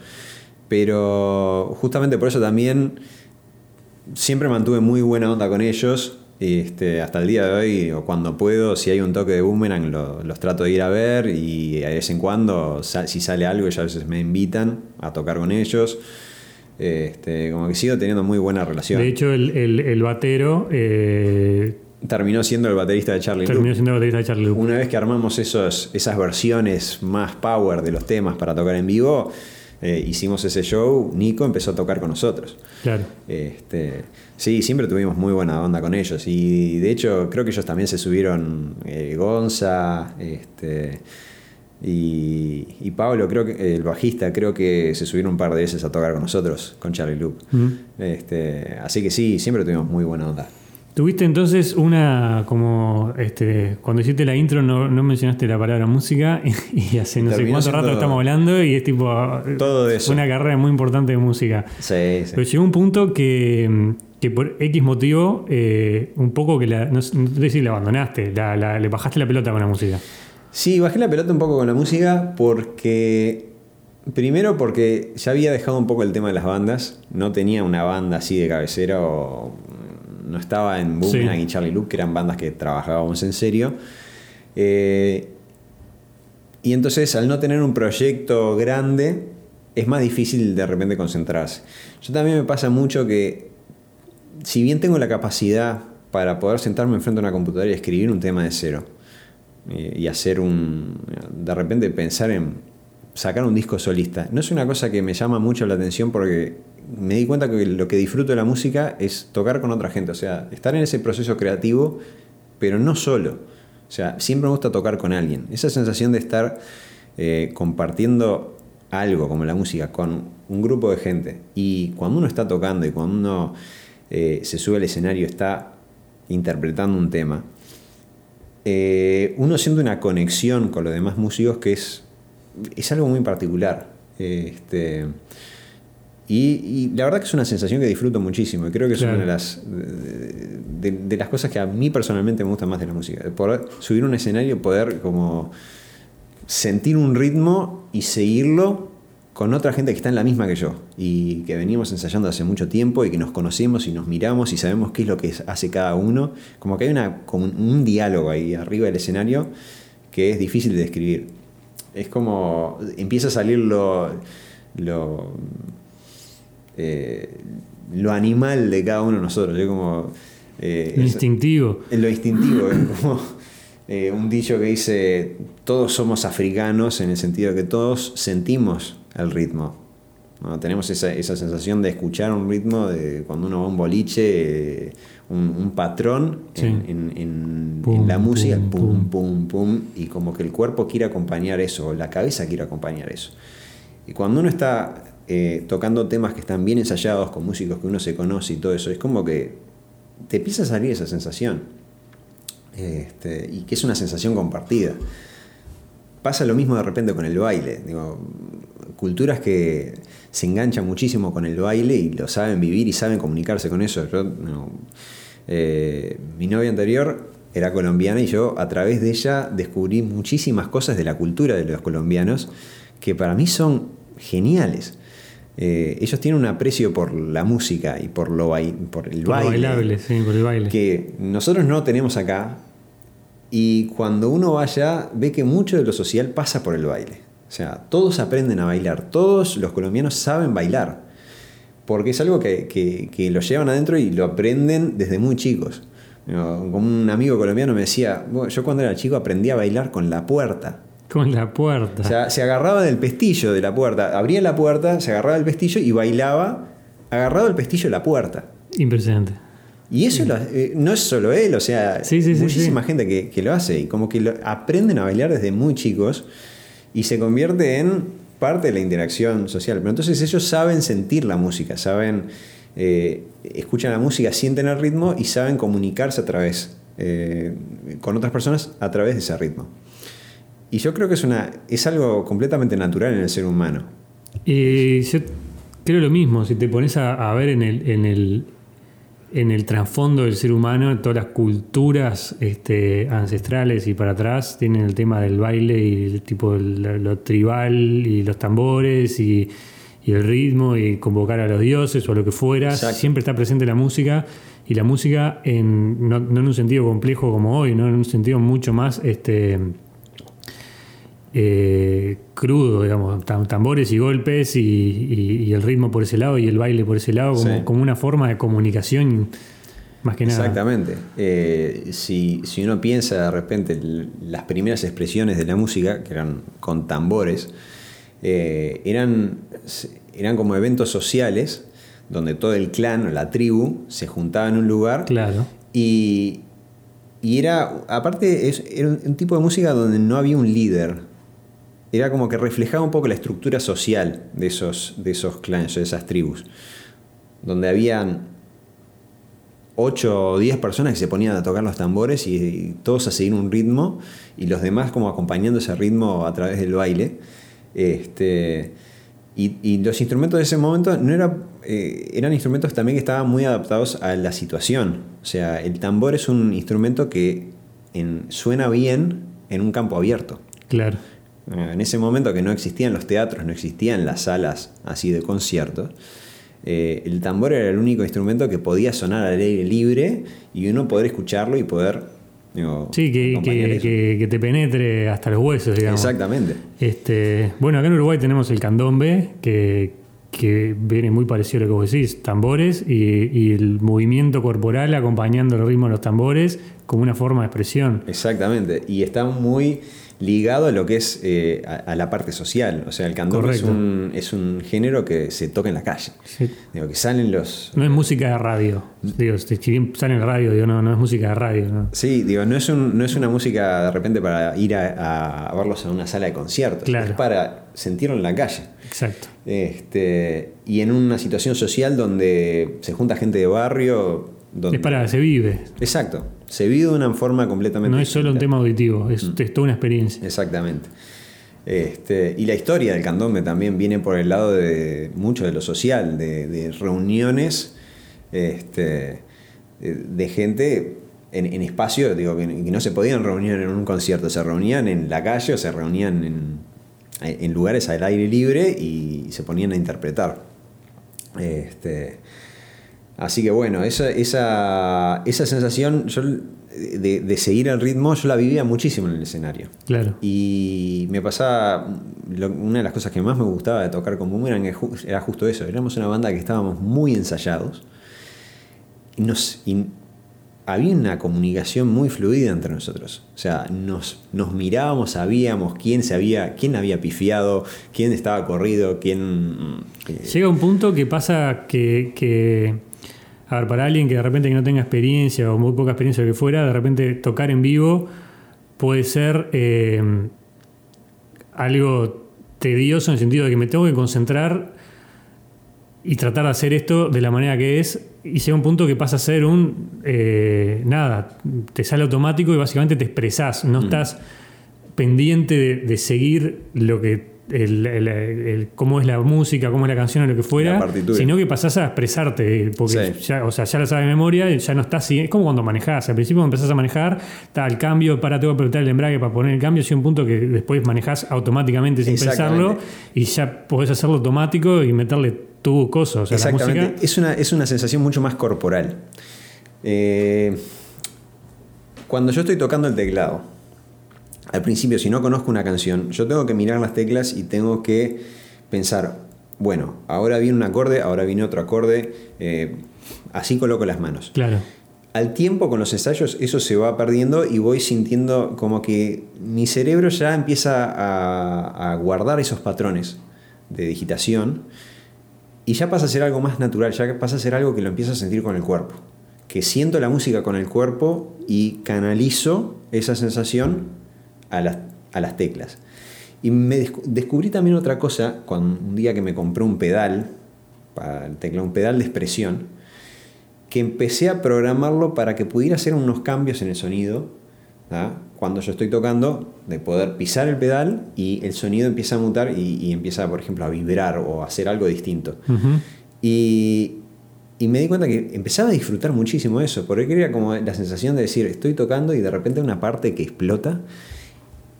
Pero justamente por eso también siempre mantuve muy buena onda con ellos. Este, hasta el día de hoy, o cuando puedo, si hay un toque de boomerang, lo- los trato de ir a ver y de vez en cuando, si sale algo, ellos a veces me invitan a tocar con ellos. Este, como que sigo teniendo muy buena relación. De hecho, el, el- el batero eh, Terminó siendo el baterista de Charlie terminó siendo el baterista de Charlie Loop. Una vez que armamos esos, esas versiones más power de los temas para tocar en vivo, eh, hicimos ese show, Nico empezó a tocar con nosotros. Claro. Este, sí, siempre tuvimos muy buena onda con ellos. Y de hecho, creo que ellos también se subieron, eh, Gonza, este, y, y Pablo, creo que el bajista, creo que se subieron un par de veces a tocar con nosotros, con Charlie Loop. Mm. Este, así que sí, siempre tuvimos muy buena onda. Tuviste entonces una, como, este, cuando hiciste la intro no, no mencionaste la palabra música y, hace no sé cuánto rato estamos hablando y es tipo todo eso. una carrera muy importante de música. Sí, sí. Pero llegó un punto que, que por X motivo, eh, un poco que la, no, no sé si la abandonaste, la, la- le bajaste la pelota con la música. Sí, bajé la pelota un poco con la música porque. Primero porque ya había dejado un poco el tema de las bandas. No tenía una banda así de cabecera o. No estaba en Boomerang Sí. y Charlie Luke, que eran bandas que trabajábamos en serio. Eh, y entonces, al no tener un proyecto grande, es más difícil de repente concentrarse. Yo también me pasa mucho que, si bien tengo la capacidad para poder sentarme enfrente a una computadora y escribir un tema de cero, eh, y hacer un. de repente pensar en sacar un disco solista. No es una cosa que me llama mucho la atención porque me di cuenta que lo que disfruto de la música es tocar con otra gente, o sea, estar en ese proceso creativo, pero no solo. O sea, siempre me gusta tocar con alguien. Esa sensación de estar eh, compartiendo algo como la música con un grupo de gente y cuando uno está tocando y cuando uno eh, se sube al escenario está interpretando un tema, eh, uno siente una conexión con los demás músicos que es, es algo muy particular. Este, y, y la verdad que es una sensación que disfruto muchísimo y creo que es Claro. una de las, de, de- de las cosas que a mí personalmente me gustan más de la música. de Poder subir un escenario poder como sentir un ritmo y seguirlo con otra gente que está en la misma que yo y que venimos ensayando hace mucho tiempo y que nos conocemos y nos miramos y sabemos qué es lo que hace cada uno. Como que hay una, como un, un diálogo ahí arriba del escenario que es difícil de describir. Es como empieza a salir lo, lo, eh, lo animal de cada uno de nosotros. Yo como, eh, Lo instintivo. lo instintivo, es como eh, un dicho que dice, todos somos africanos en el sentido de que todos sentimos el ritmo. ¿no? Tenemos esa, esa sensación de escuchar un ritmo de cuando uno va a un boliche, un, un patrón Sí. en, en- en- Pum, en la música, pum, pum, pum, pum, y como que el cuerpo quiere acompañar eso, o la cabeza quiere acompañar eso. Y cuando uno está eh, tocando temas que están bien ensayados con músicos que uno se conoce y todo eso, es como que te empieza a salir esa sensación. Este, y que es una sensación compartida. Pasa lo mismo de repente con el baile. Digo, culturas que se enganchan muchísimo con el baile y lo saben vivir y saben comunicarse con eso. Eh, mi novia anterior era colombiana y yo a través de ella descubrí muchísimas cosas de la cultura de los colombianos que para mí son geniales. Eh, ellos tienen un aprecio por la música y por, lo por el Por baile bailable, sí, por el baile. que nosotros no tenemos acá y cuando uno vaya ve que mucho de lo social pasa por el baile. O sea, todos aprenden a bailar, todos los colombianos saben bailar, porque es algo que, que- que lo llevan adentro y lo aprenden desde muy chicos. Como un amigo colombiano me decía, "Bueno, yo cuando era chico aprendí a bailar con la puerta. Con la puerta. O sea, se agarraba del pestillo de la puerta, abría la puerta, se agarraba del pestillo y bailaba agarrado del pestillo de la puerta. Impresionante. Y eso lo- eh, no es solo él, o sea, Sí, sí, muchísima gente que, que lo hace y como que lo- aprenden a bailar desde muy chicos y se convierte en parte de la interacción social. Pero entonces ellos saben sentir la música, saben, eh, escuchan la música, sienten el ritmo y saben comunicarse a través, eh, con otras personas a través de ese ritmo. Y yo creo que es, una, es algo completamente natural en el ser humano. Y yo creo lo mismo, si te pones a, a ver en el, en el, en el trasfondo del ser humano, todas las culturas este, ancestrales y para atrás tienen el tema del baile y el tipo lo, lo tribal y los tambores y, y el ritmo y convocar a los dioses o lo que fuera. Exacto. Siempre está presente la música y la música en, no, no en un sentido complejo como hoy, no en un sentido mucho más este, eh, crudo, digamos, tam- tambores y golpes y, y- y el ritmo por ese lado y el baile por ese lado, como, Sí. como una forma de comunicación más que nada. Exactamente. Eh, si, si uno piensa de repente las primeras expresiones de la música, que eran con tambores, eh, eran, eran como eventos sociales donde todo el clan o la tribu se juntaba en un lugar Claro, y, y era, aparte, es- era un tipo de música donde no había un líder. Era como que reflejaba un poco la estructura social de esos, de esos clans, de esas tribus. Donde habían 8 o 10 personas que se ponían a tocar los tambores y, todos a seguir un ritmo y los demás como acompañando ese ritmo a través del baile. Este, y, y los instrumentos de ese momento no era, eh, eran instrumentos también que estaban muy adaptados a la situación. O sea, el tambor es un instrumento que en- suena bien en un campo abierto. claro. En ese momento que no existían los teatros, no existían las salas así de conciertos, eh, el tambor era el único instrumento que podía sonar al aire libre y uno poder escucharlo y poder digo, Sí, que, que- que te penetre hasta los huesos, digamos. Exactamente. Este, bueno, acá en Uruguay tenemos el candombe, que, que viene muy parecido a lo que vos decís, tambores y, y el movimiento corporal acompañando el ritmo de los tambores como una forma de expresión. Exactamente. Y está muy ligado a lo que es eh, a, a la parte social. O sea, el candombe es un, es un género que se toca en la calle. Sí. Digo, que salen los. No es música de radio. Digo, si si bien sale en radio, digo, no, no es música de radio. ¿no? Sí, digo, no es, un- no es una música de repente para ir a, a verlos en una sala de conciertos. Claro. Es para sentirlo en la calle. Exacto. Este, y en una situación social donde se junta gente de barrio. Donde, Es para, se vive. Exacto. Se vive de una forma completamente. No es solo un tema auditivo, es, Mm. es toda una experiencia. Exactamente. Este, y la historia del candombe también viene por el lado de mucho de lo social, de, de reuniones este, de, de gente en, en espacio, digo, que, que no se podían reunir en un concierto, se reunían en la calle o se reunían en, en lugares al aire libre y se ponían a interpretar. Este, así que bueno, esa, esa, esa sensación yo, de, de seguir el ritmo yo la vivía muchísimo en el escenario. Claro. Y me pasaba, lo- una de las cosas que más me gustaba de tocar con Boomerang era justo eso, éramos una banda que estábamos muy ensayados y, nos, y había una comunicación muy fluida entre nosotros. O sea, nos, nos mirábamos, sabíamos quién, se había, quién había pifiado, quién estaba corrido, quién... eh, Llega un punto que pasa que, que, a ver, para alguien que de repente que no tenga experiencia o muy poca experiencia que fuera, de repente tocar en vivo puede ser eh, algo tedioso en el sentido de que me tengo que concentrar y tratar de hacer esto de la manera que es y llega un punto que pasa a ser un eh, nada, te sale automático y básicamente te expresás, no estás pendiente de, de seguir lo que el- el- el- cómo es la música, cómo es la canción o lo que fuera, sino que pasás a expresarte, porque Sí. ya, o sea, ya la sabes de memoria, ya no estás. Es como cuando manejás. Al principio cuando empezás a manejar, está el cambio, para tengo que apretar el embrague para poner el cambio, y un punto que después manejás automáticamente sin pensarlo, y ya podés hacerlo automático y meterle tu coso. O sea, la Exactamente. música. Es, una, es una sensación mucho más corporal. Eh, cuando yo estoy tocando el teclado, al principio, si no conozco una canción, yo tengo que mirar las teclas y tengo que pensar, bueno, ahora viene un acorde, ahora viene otro acorde, eh, así coloco las manos. Claro. Al tiempo con los ensayos eso se va perdiendo y voy sintiendo como que mi cerebro ya empieza a, a guardar esos patrones de digitación y ya pasa a ser algo más natural, ya pasa a ser algo que lo empiezo a sentir con el cuerpo. Que siento la música con el cuerpo y canalizo esa sensación a las, a las teclas. Y me descu- descubrí también otra cosa cuando un día que me compré un pedal para el teclado, un pedal de expresión, que empecé a programarlo para que pudiera hacer unos cambios en el sonido. ¿tá? Cuando yo estoy tocando, de poder pisar el pedal y el sonido empieza a mutar y, y empieza, por ejemplo, a vibrar o a hacer algo distinto. Y, y me di cuenta que empezaba a disfrutar muchísimo eso, porque era como la sensación de decir, estoy tocando y de repente una parte que explota,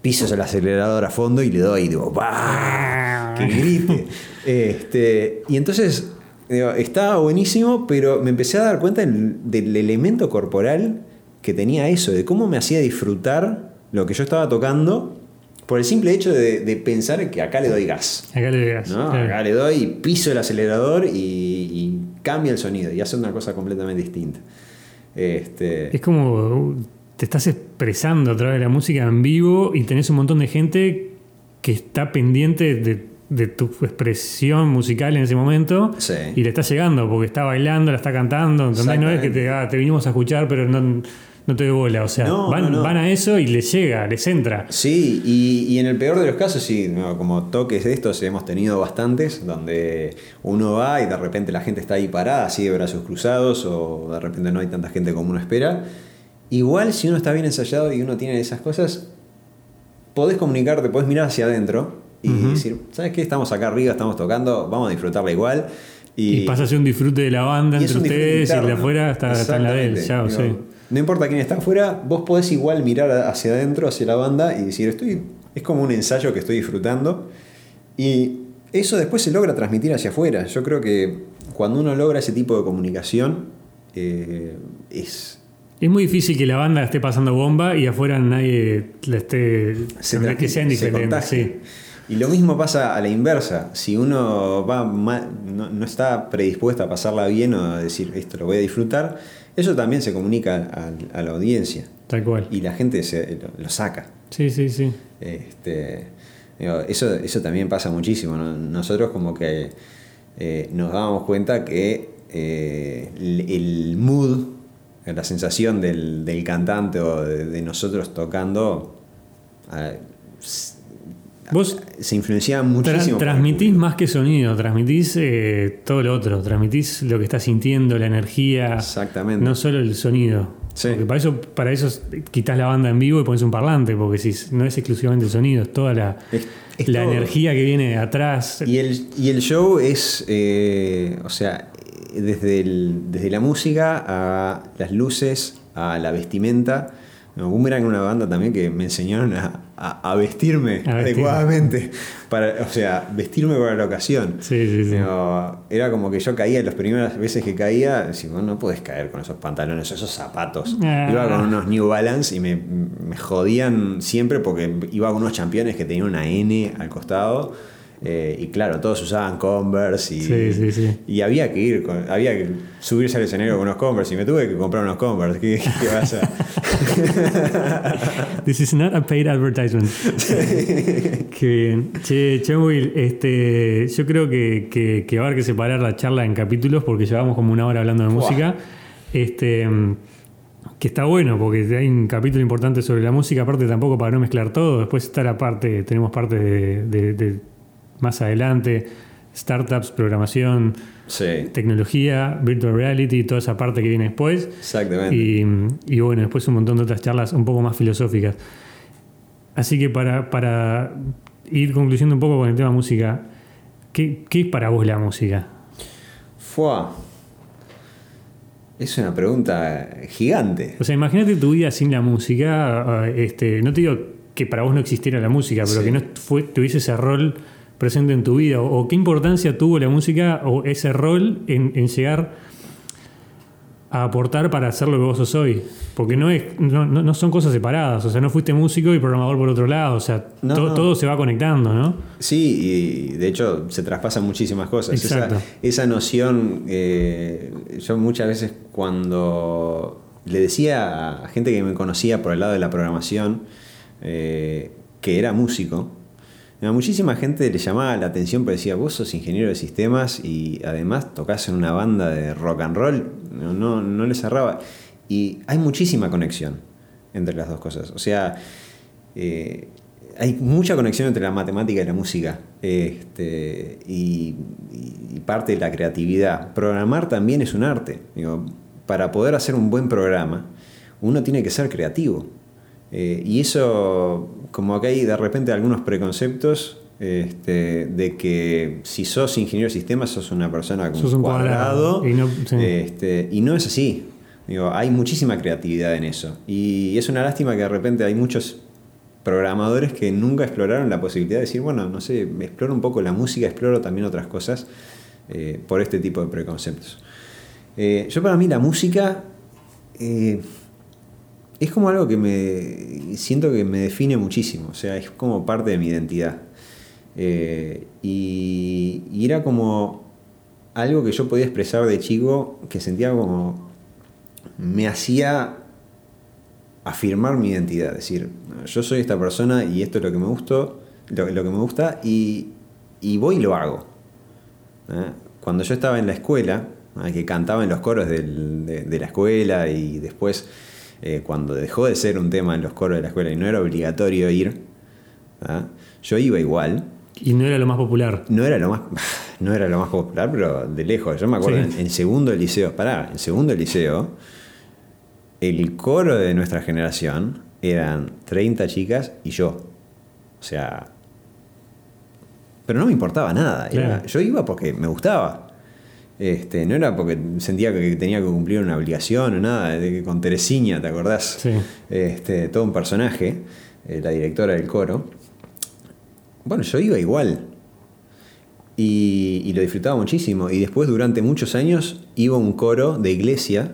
piso el acelerador a fondo y le doy y digo, ¡bah! ¡Que grite! Este, y entonces, digo, estaba buenísimo, pero me empecé a dar cuenta del, del elemento corporal que tenía eso, de cómo me hacía disfrutar lo que yo estaba tocando por el simple hecho de, de pensar que acá le doy gas. Acá le digas. ¿no? claro. Acá le doy, piso el acelerador y, y cambia el sonido y hace una cosa completamente distinta. Este, Es como te estás expresando a través de la música en vivo y tenés un montón de gente que está pendiente de, de tu expresión musical en ese momento Sí. y le está llegando porque está bailando, la está cantando. ¿entendés? No es que te, ah, te vinimos a escuchar, pero no, no te doy bola. O sea, No, van, no, no. van a eso y les llega, les entra. Sí, y, y en el peor de los casos, sí, como toques de estos hemos tenido bastantes, donde uno va y de repente la gente está ahí parada, así de brazos cruzados, o de repente no hay tanta gente como uno espera. Igual, si uno está bien ensayado y uno tiene esas cosas, podés comunicarte, podés mirar hacia adentro y decir, ¿sabes qué? Estamos acá arriba, estamos tocando, vamos a disfrutarla igual. Y, pasa a ser un disfrute de la banda entre ustedes y el de afuera está, está en la de él. Exactamente. Ya, Digo, sí. No importa quién está afuera, vos podés igual mirar hacia adentro, hacia la banda y decir, estoy, es como un ensayo que estoy disfrutando. Y eso después se logra transmitir hacia afuera. Yo creo que cuando uno logra ese tipo de comunicación, eh, es... Es muy difícil que la banda esté pasando bomba y afuera nadie la esté. se que transmite, sean se diferentes. contagia. Sí. Y lo mismo pasa a la inversa. Si uno va ma- no, no está predispuesto a pasarla bien o a decir esto lo voy a disfrutar, eso también se comunica a, a la audiencia. Tal cual. Y la gente se, lo, lo saca. Sí, sí, sí. Este, eso, eso también pasa muchísimo. ¿no? Nosotros como que eh, nos dábamos cuenta que eh, el, el mood, la sensación del, del cantante o de, de nosotros tocando, Vos se influenciaba muchísimo. transmitís más que sonido, transmitís eh, todo lo otro, transmitís lo que estás sintiendo, la energía, Exactamente. no solo el sonido. Sí. Porque para eso, para eso quitas la banda en vivo y pones un parlante, porque si no es exclusivamente el sonido, es toda la, Es- es la todo. energía que viene atrás. Y el, y el show es, eh, o sea, desde, el- desde la música a las luces, a la vestimenta. No, Boomerang era una banda también que me enseñaron a, a- a vestirme A adecuadamente. Para, o sea, vestirme para la ocasión. Sí, sí, sí. Digo, era como que yo caía, las primeras veces que caía, decía, "Vos no puedes caer con esos pantalones, esos zapatos. Ah. Iba con unos New Balance y me, me jodían siempre porque iba con unos championes que tenían una N al costado. Eh, y claro, todos usaban Converse y, Sí, sí, sí. y había que ir, con- había que subirse al escenario con unos Converse y me tuve que comprar unos Converse. ¿Qué, qué vas a- This is not a paid advertisement. Qué bien. Che, che, Will, este, yo creo que, que, que va a haber que separar la charla en capítulos porque llevamos como una hora hablando de música. Este, que está bueno porque hay un capítulo importante sobre la música, aparte tampoco para no mezclar todo. Después está la parte, tenemos parte de, de- de más adelante, startups, programación, sí, tecnología, virtual reality, toda esa parte que viene después. exactamente. Y, y bueno, después un montón de otras charlas un poco más filosóficas. Así que para, para ir concluyendo un poco con el tema música, ¿qué, qué es para vos la música? Fua. Es una pregunta gigante. O sea, imagínate tu vida sin la música. eh, Este, no te digo que para vos no existiera la música, pero Sí. que no fue, tuviese ese rol presente en tu vida. O, qué importancia tuvo la música o ese rol en, en llegar a aportar para hacer lo que vos sos hoy. Porque no, es, no, no- no son cosas separadas. O sea, no fuiste músico y programador por otro lado. O sea, No, to- no. todo se va conectando, ¿no? Sí, y de hecho se traspasan muchísimas cosas. Esa, esa noción, eh, yo muchas veces cuando le decía a gente que me conocía por el lado de la programación eh, que era músico, a muchísima gente le llamaba la atención, pero decía, vos sos ingeniero de sistemas y además tocas en una banda de rock and roll, no, no, no le cerraba. Y hay muchísima conexión entre las dos cosas. O sea, eh, hay mucha conexión entre la matemática y la música. Este, y, parte de la creatividad. Programar también es un arte. Para poder hacer un buen programa, uno tiene que ser creativo. Eh, y eso, como que hay de repente algunos preconceptos este, de que si sos ingeniero de sistemas sos una persona con Sos un cuadrado, y no- sí. este, y no es así. Digo, hay muchísima creatividad en eso. Y es una lástima que de repente hay muchos programadores que nunca exploraron la posibilidad de decir, bueno, no sé, exploro un poco la música, exploro también otras cosas eh, por este tipo de preconceptos. Eh, yo para mí la música eh, es como algo que me siento que me define muchísimo, o sea, es como parte de mi identidad. Eh, y, era como algo que yo podía expresar de chico que sentía como me hacía afirmar mi identidad, es decir, yo soy esta persona y esto es lo que me gustó, lo, que me gusta y, y voy y lo hago. ¿eh? Cuando yo estaba en la escuela, que cantaba en los coros de la escuela y después eh, cuando dejó de ser un tema en los coros de la escuela y no era obligatorio ir, ¿eh? yo iba igual. Y no era lo más popular. No era lo más, no era lo más popular, pero de lejos. Yo me acuerdo Sí. en, en segundo liceo, pará, en segundo liceo, el coro de nuestra generación eran 30 chicas y yo. O sea. Pero no me importaba nada. era- Claro. yo iba porque me gustaba. Este, no era porque sentía que tenía que cumplir una obligación o nada. De con Teresina, ¿te acordás? Sí. Este, todo un personaje, eh, la directora del coro. Bueno, yo iba igual. Y, y lo disfrutaba muchísimo. Y después, durante muchos años, iba a un coro de iglesia.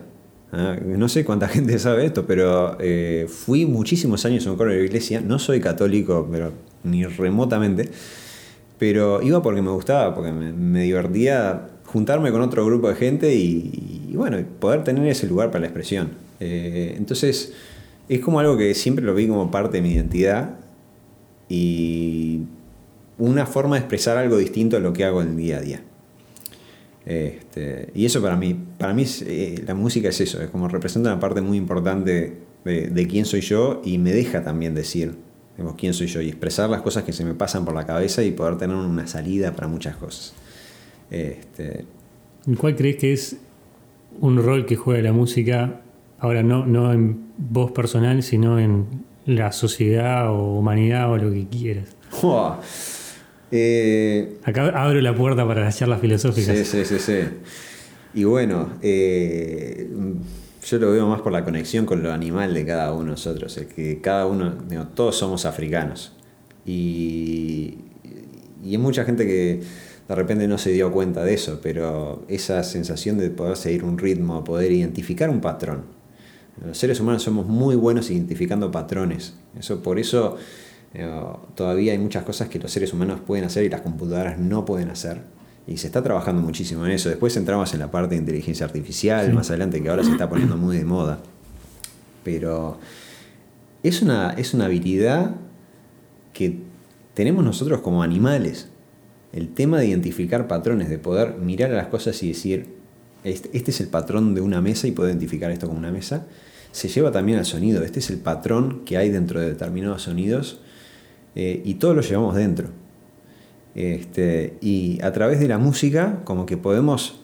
Ah, No sé cuánta gente sabe esto, pero eh, fui muchísimos años a un coro de iglesia. No soy católico, pero ni remotamente. Pero iba porque me gustaba, porque me, me divertía juntarme con otro grupo de gente y, bueno, poder tener ese lugar para la expresión. Eh, entonces, es como algo que siempre lo vi como parte de mi identidad y una forma de expresar algo distinto a lo que hago en el día a día. Este, y eso para mí, para mí es, eh, la música es eso, es como representa una parte muy importante de, de quién soy yo y me deja también decir digamos, quién soy yo y expresar las cosas que se me pasan por la cabeza y poder tener una salida para muchas cosas. Este, ¿Y ¿Cuál crees que es un rol que juega la música, ahora no, no en vos personal, sino en la sociedad o humanidad o lo que quieras? Eh, Acá abro la puerta para las charlas filosóficas. Sí, sí, sí, sí. Y bueno, eh, yo lo veo más por la conexión con lo animal de cada uno de nosotros, el que cada uno, digo, todos somos africanos. Y, y hay mucha gente que de repente no se dio cuenta de eso, pero esa sensación de poder seguir un ritmo, poder identificar un patrón. Los seres humanos somos muy buenos identificando patrones. Eso, por eso eh, todavía hay muchas cosas que los seres humanos pueden hacer y las computadoras no pueden hacer. Y se está trabajando muchísimo en eso. Después entramos en la parte de inteligencia artificial, Sí. más adelante, que ahora se está poniendo muy de moda. Pero es una, es una habilidad que tenemos nosotros como animales. El tema de identificar patrones, de poder mirar a las cosas y decir, este, este es el patrón de una mesa y puedo identificar esto como una mesa, se lleva también al sonido. Este es el patrón que hay dentro de determinados sonidos eh, y todos lo llevamos dentro. Este, y a través de la música, como que podemos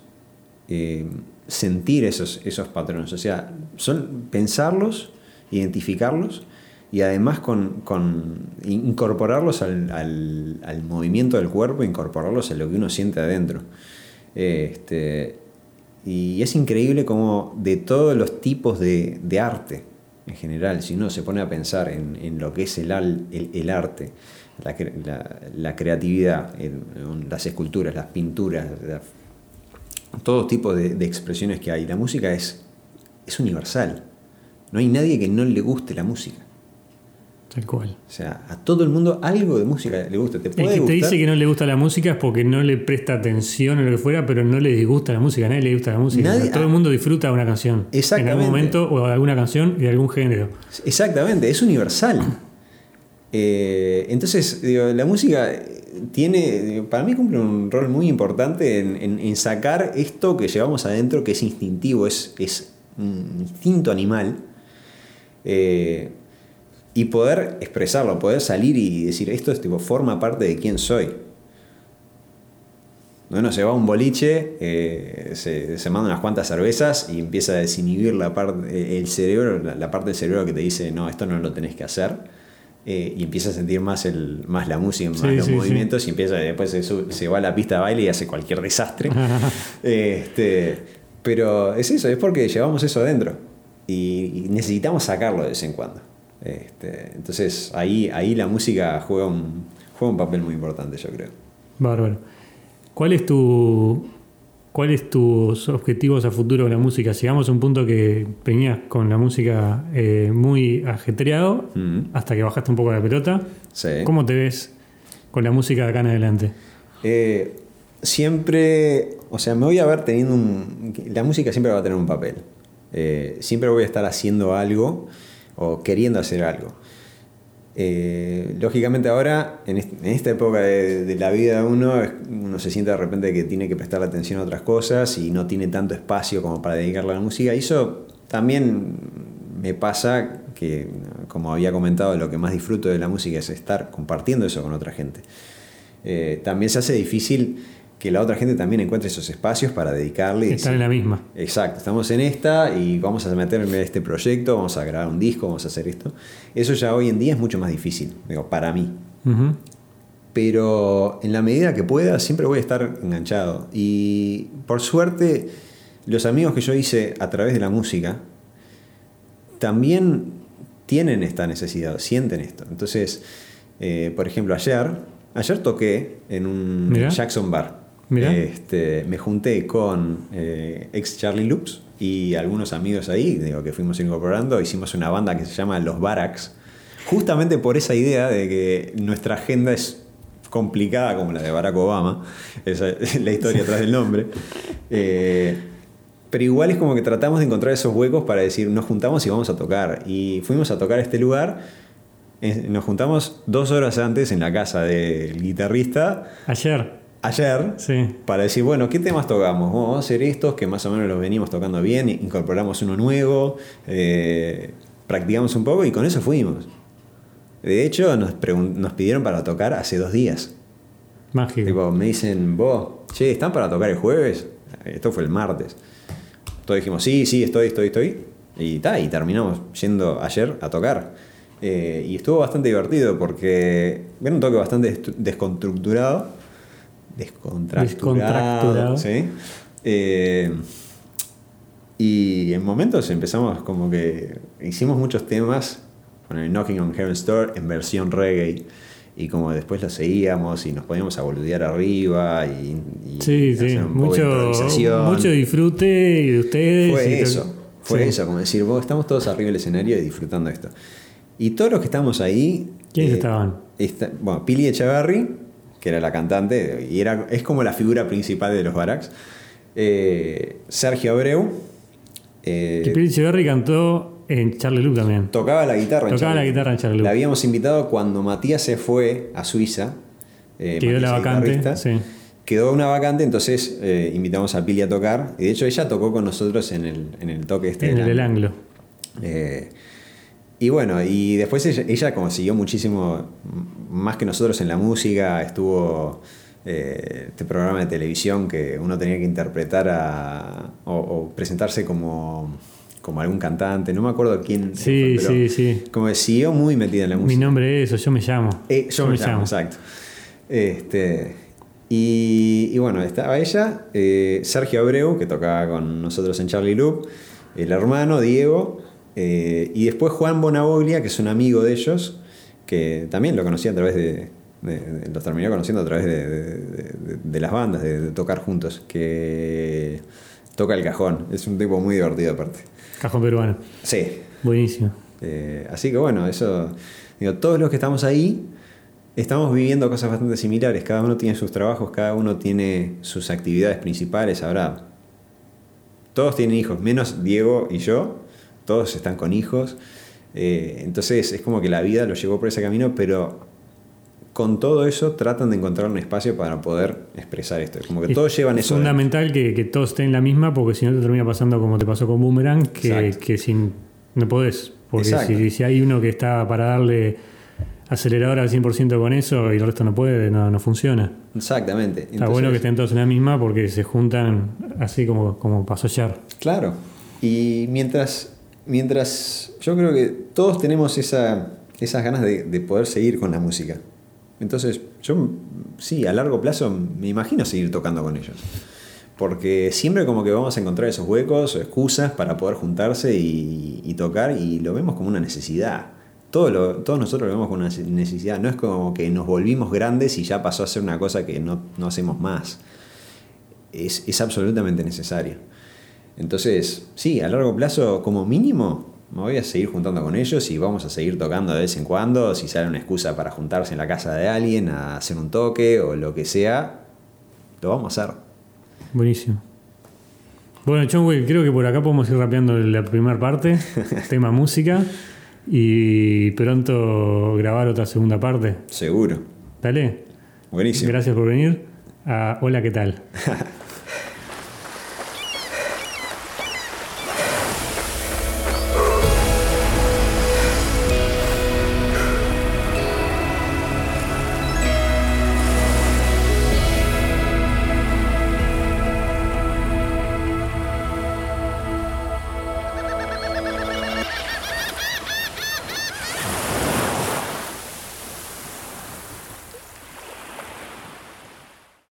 eh, sentir esos, esos patrones, o sea, son pensarlos, identificarlos y además con, con incorporarlos al, al, al, movimiento del cuerpo, incorporarlos a lo que uno siente adentro. Este, y es increíble como de todos los tipos de, de arte en general, si uno se pone a pensar en, en lo que es el, el, arte, la, la, la creatividad, las esculturas, las pinturas, la, todo tipo de, de, expresiones que hay, la música es, es universal. No hay nadie que no le guste la música. Tal cual. O sea, a todo el mundo algo de música le gusta. ¿Te puede el que gustar? te dice que no le gusta la música es porque no le presta atención o lo que fuera, pero no le disgusta la música. A nadie le gusta la música. Nadie- todo el mundo disfruta de una canción. Exactamente. En algún momento o de alguna canción y de algún género. Exactamente, es universal. Eh, entonces, digo, la música tiene, para mí cumple un rol muy importante en, en- en sacar esto que llevamos adentro, que es instintivo, es, es un instinto animal, eh, y poder expresarlo, poder salir y decir, esto es, tipo, forma parte de quién soy. Uno se va a un boliche, eh, se, se manda unas cuantas cervezas y empieza a desinhibir la parte, el cerebro, la, la parte del cerebro que te dice, no, esto no lo tenés que hacer. eh, y empieza a sentir más, el, más la música, más Sí, los sí, sí. movimientos y empieza, después se, sube- se va a la pista de baile y hace cualquier desastre. este, pero es eso, es porque llevamos eso adentro y, y necesitamos sacarlo de vez en cuando. Este, entonces ahí, ahí la música juega un, juega un papel muy importante, yo creo. Bárbaro. ¿Cuál es tu cuáles tus objetivos a futuro con la música? Llegamos a un punto que venías con la música eh, muy ajetreado Mm. hasta que bajaste un poco la pelota. Sí. ¿Cómo te ves con la música de acá en adelante? Eh, siempre, o sea, me voy a ver teniendo un... La música siempre va a tener un papel. Eh, siempre voy a estar haciendo algo o queriendo hacer algo. Eh, lógicamente ahora, en, est- en esta época de, la vida de uno, uno se siente de repente que tiene que prestar atención a otras cosas y no tiene tanto espacio como para dedicarle a la música. Y eso también me pasa que, como había comentado, lo que más disfruto de la música es estar compartiendo eso con otra gente. Eh, también se hace difícil que la otra gente también encuentre esos espacios para dedicarle. decir, en la misma. Exacto, estamos en esta y vamos a meterme en este proyecto, vamos a grabar un disco, vamos a hacer esto. Eso ya hoy en día es mucho más difícil, digo, para mí. Pero en la medida que pueda, siempre voy a estar enganchado. Y por suerte, los amigos que yo hice a través de la música también tienen esta necesidad, sienten esto. Entonces, eh, por ejemplo, ayer, ayer toqué en un Mirá. Jackson Bar. Mirá. Este, me junté con eh, ex Charlie Loops y algunos amigos ahí, digo, que fuimos incorporando, hicimos una banda que se llama Los Barracks, justamente por esa idea de que nuestra agenda es complicada como la de Barack Obama, esa es la historia atrás del nombre. Eh, pero igual es como que tratamos de encontrar esos huecos para decir, nos juntamos y vamos a tocar. Y fuimos a tocar a este lugar, nos juntamos dos horas antes en la casa del guitarrista, Ayer, ayer, sí. para decir, bueno, ¿qué temas tocamos? Vamos a hacer estos que más o menos los venimos tocando bien, incorporamos uno nuevo, eh, practicamos un poco y con eso fuimos. De hecho, nos, nos pidieron para tocar hace dos días. Mágico. Tipo, me dicen, vos, che, ¿están para tocar el jueves? Esto fue el martes. Todos dijimos, sí, sí, estoy, estoy, estoy. Y, ta, y terminamos yendo ayer a tocar. Eh, y estuvo bastante divertido porque era un toque bastante desconstructurado. Descontracturado. Descontracturado. ¿sí? Eh, y en momentos empezamos como que hicimos muchos temas con el Knocking on Heaven's Door en versión reggae. Y como después lo seguíamos y nos poníamos a boludear arriba y, y Sí, sí. un poco Mucho, mucho disfrute de ustedes. Fue eso, fue Sí. eso, como decir, vos estamos todos arriba del escenario y disfrutando esto. Y todos los que estamos ahí. ¿Quiénes eh, estaban? está- bueno, Pili Echeverry, que era la cantante, y era, es como la figura principal de los Barracks. Eh, Sergio Abreu. eh, Que Echeverry cantó en Charlie Luke también. Tocaba la guitarra. en Tocaba la Charlie. guitarra en Charlie Luke. La habíamos invitado cuando Matías se fue a Suiza. eh, Quedó la Matías, el vacante. Sí. Quedó una vacante, entonces eh, invitamos a Pili a tocar. Y de hecho ella tocó con nosotros en el, en el toque este. En el anglo. Y bueno, y después ella, ella consiguió muchísimo, más que nosotros en la música, estuvo eh, este programa de televisión que uno tenía que interpretar a, o, o presentarse como, como algún cantante, no me acuerdo quién. Sí, fue, pero sí, sí. Como que siguió muy metida en la música. Mi nombre es eso, yo me llamo. Eh, yo me llamo, exacto. Este, y, y bueno, estaba ella, eh, Sergio Abreu, que tocaba con nosotros en Charlie Loop, el hermano Diego, eh, y después Juan Bonavoglia, que es un amigo de ellos, que también lo conocí a través de. de- de- los terminé conociendo a través de, las bandas, de, de tocar juntos, que toca el cajón. Es un tipo muy divertido aparte. Cajón peruano. Sí, Buenísimo. eh, así que bueno, eso. Digo, todos los que estamos ahí estamos viviendo cosas bastante similares. Cada uno tiene sus trabajos, cada uno tiene sus actividades principales. Ahora, todos tienen hijos, menos Diego y yo. Todos están con hijos. Eh, entonces es como que la vida los llevó por ese camino, pero con todo eso tratan de encontrar un espacio para poder expresar esto. Como que Es todos llevan eso. dentro. fundamental que, que todos estén en la misma, porque si no te termina pasando como te pasó con Boomerang, que, que sin, no podés. Porque si, si hay uno que está para darle acelerador al 100% con eso y el resto no puede, no, no funciona. Exactamente. Está bueno que estén todos en la misma porque se juntan así como, como pasó ayer. Claro. Y mientras, mientras yo creo que todos tenemos esa, esas ganas de, de poder seguir con la música. Entonces, yo sí, a largo plazo me imagino seguir tocando con ellos. Porque siempre como que vamos a encontrar esos huecos o excusas para poder juntarse y, y tocar y lo vemos como una necesidad. Todo lo- todos nosotros lo vemos como una necesidad. No es como que nos volvimos grandes y ya pasó a ser una cosa que no, no hacemos más. Es, es absolutamente necesario. Entonces, sí, a largo plazo, como mínimo, me voy a seguir juntando con ellos y vamos a seguir tocando de vez en cuando. Si sale una excusa para juntarse en la casa de alguien a hacer un toque o lo que sea, lo vamos a hacer. Buenísimo. Bueno, Will, creo que por acá podemos ir rapeando la primera parte, tema música, y pronto grabar otra segunda parte. Seguro. Dale. Buenísimo. Gracias por venir. a Hola, ¿qué tal?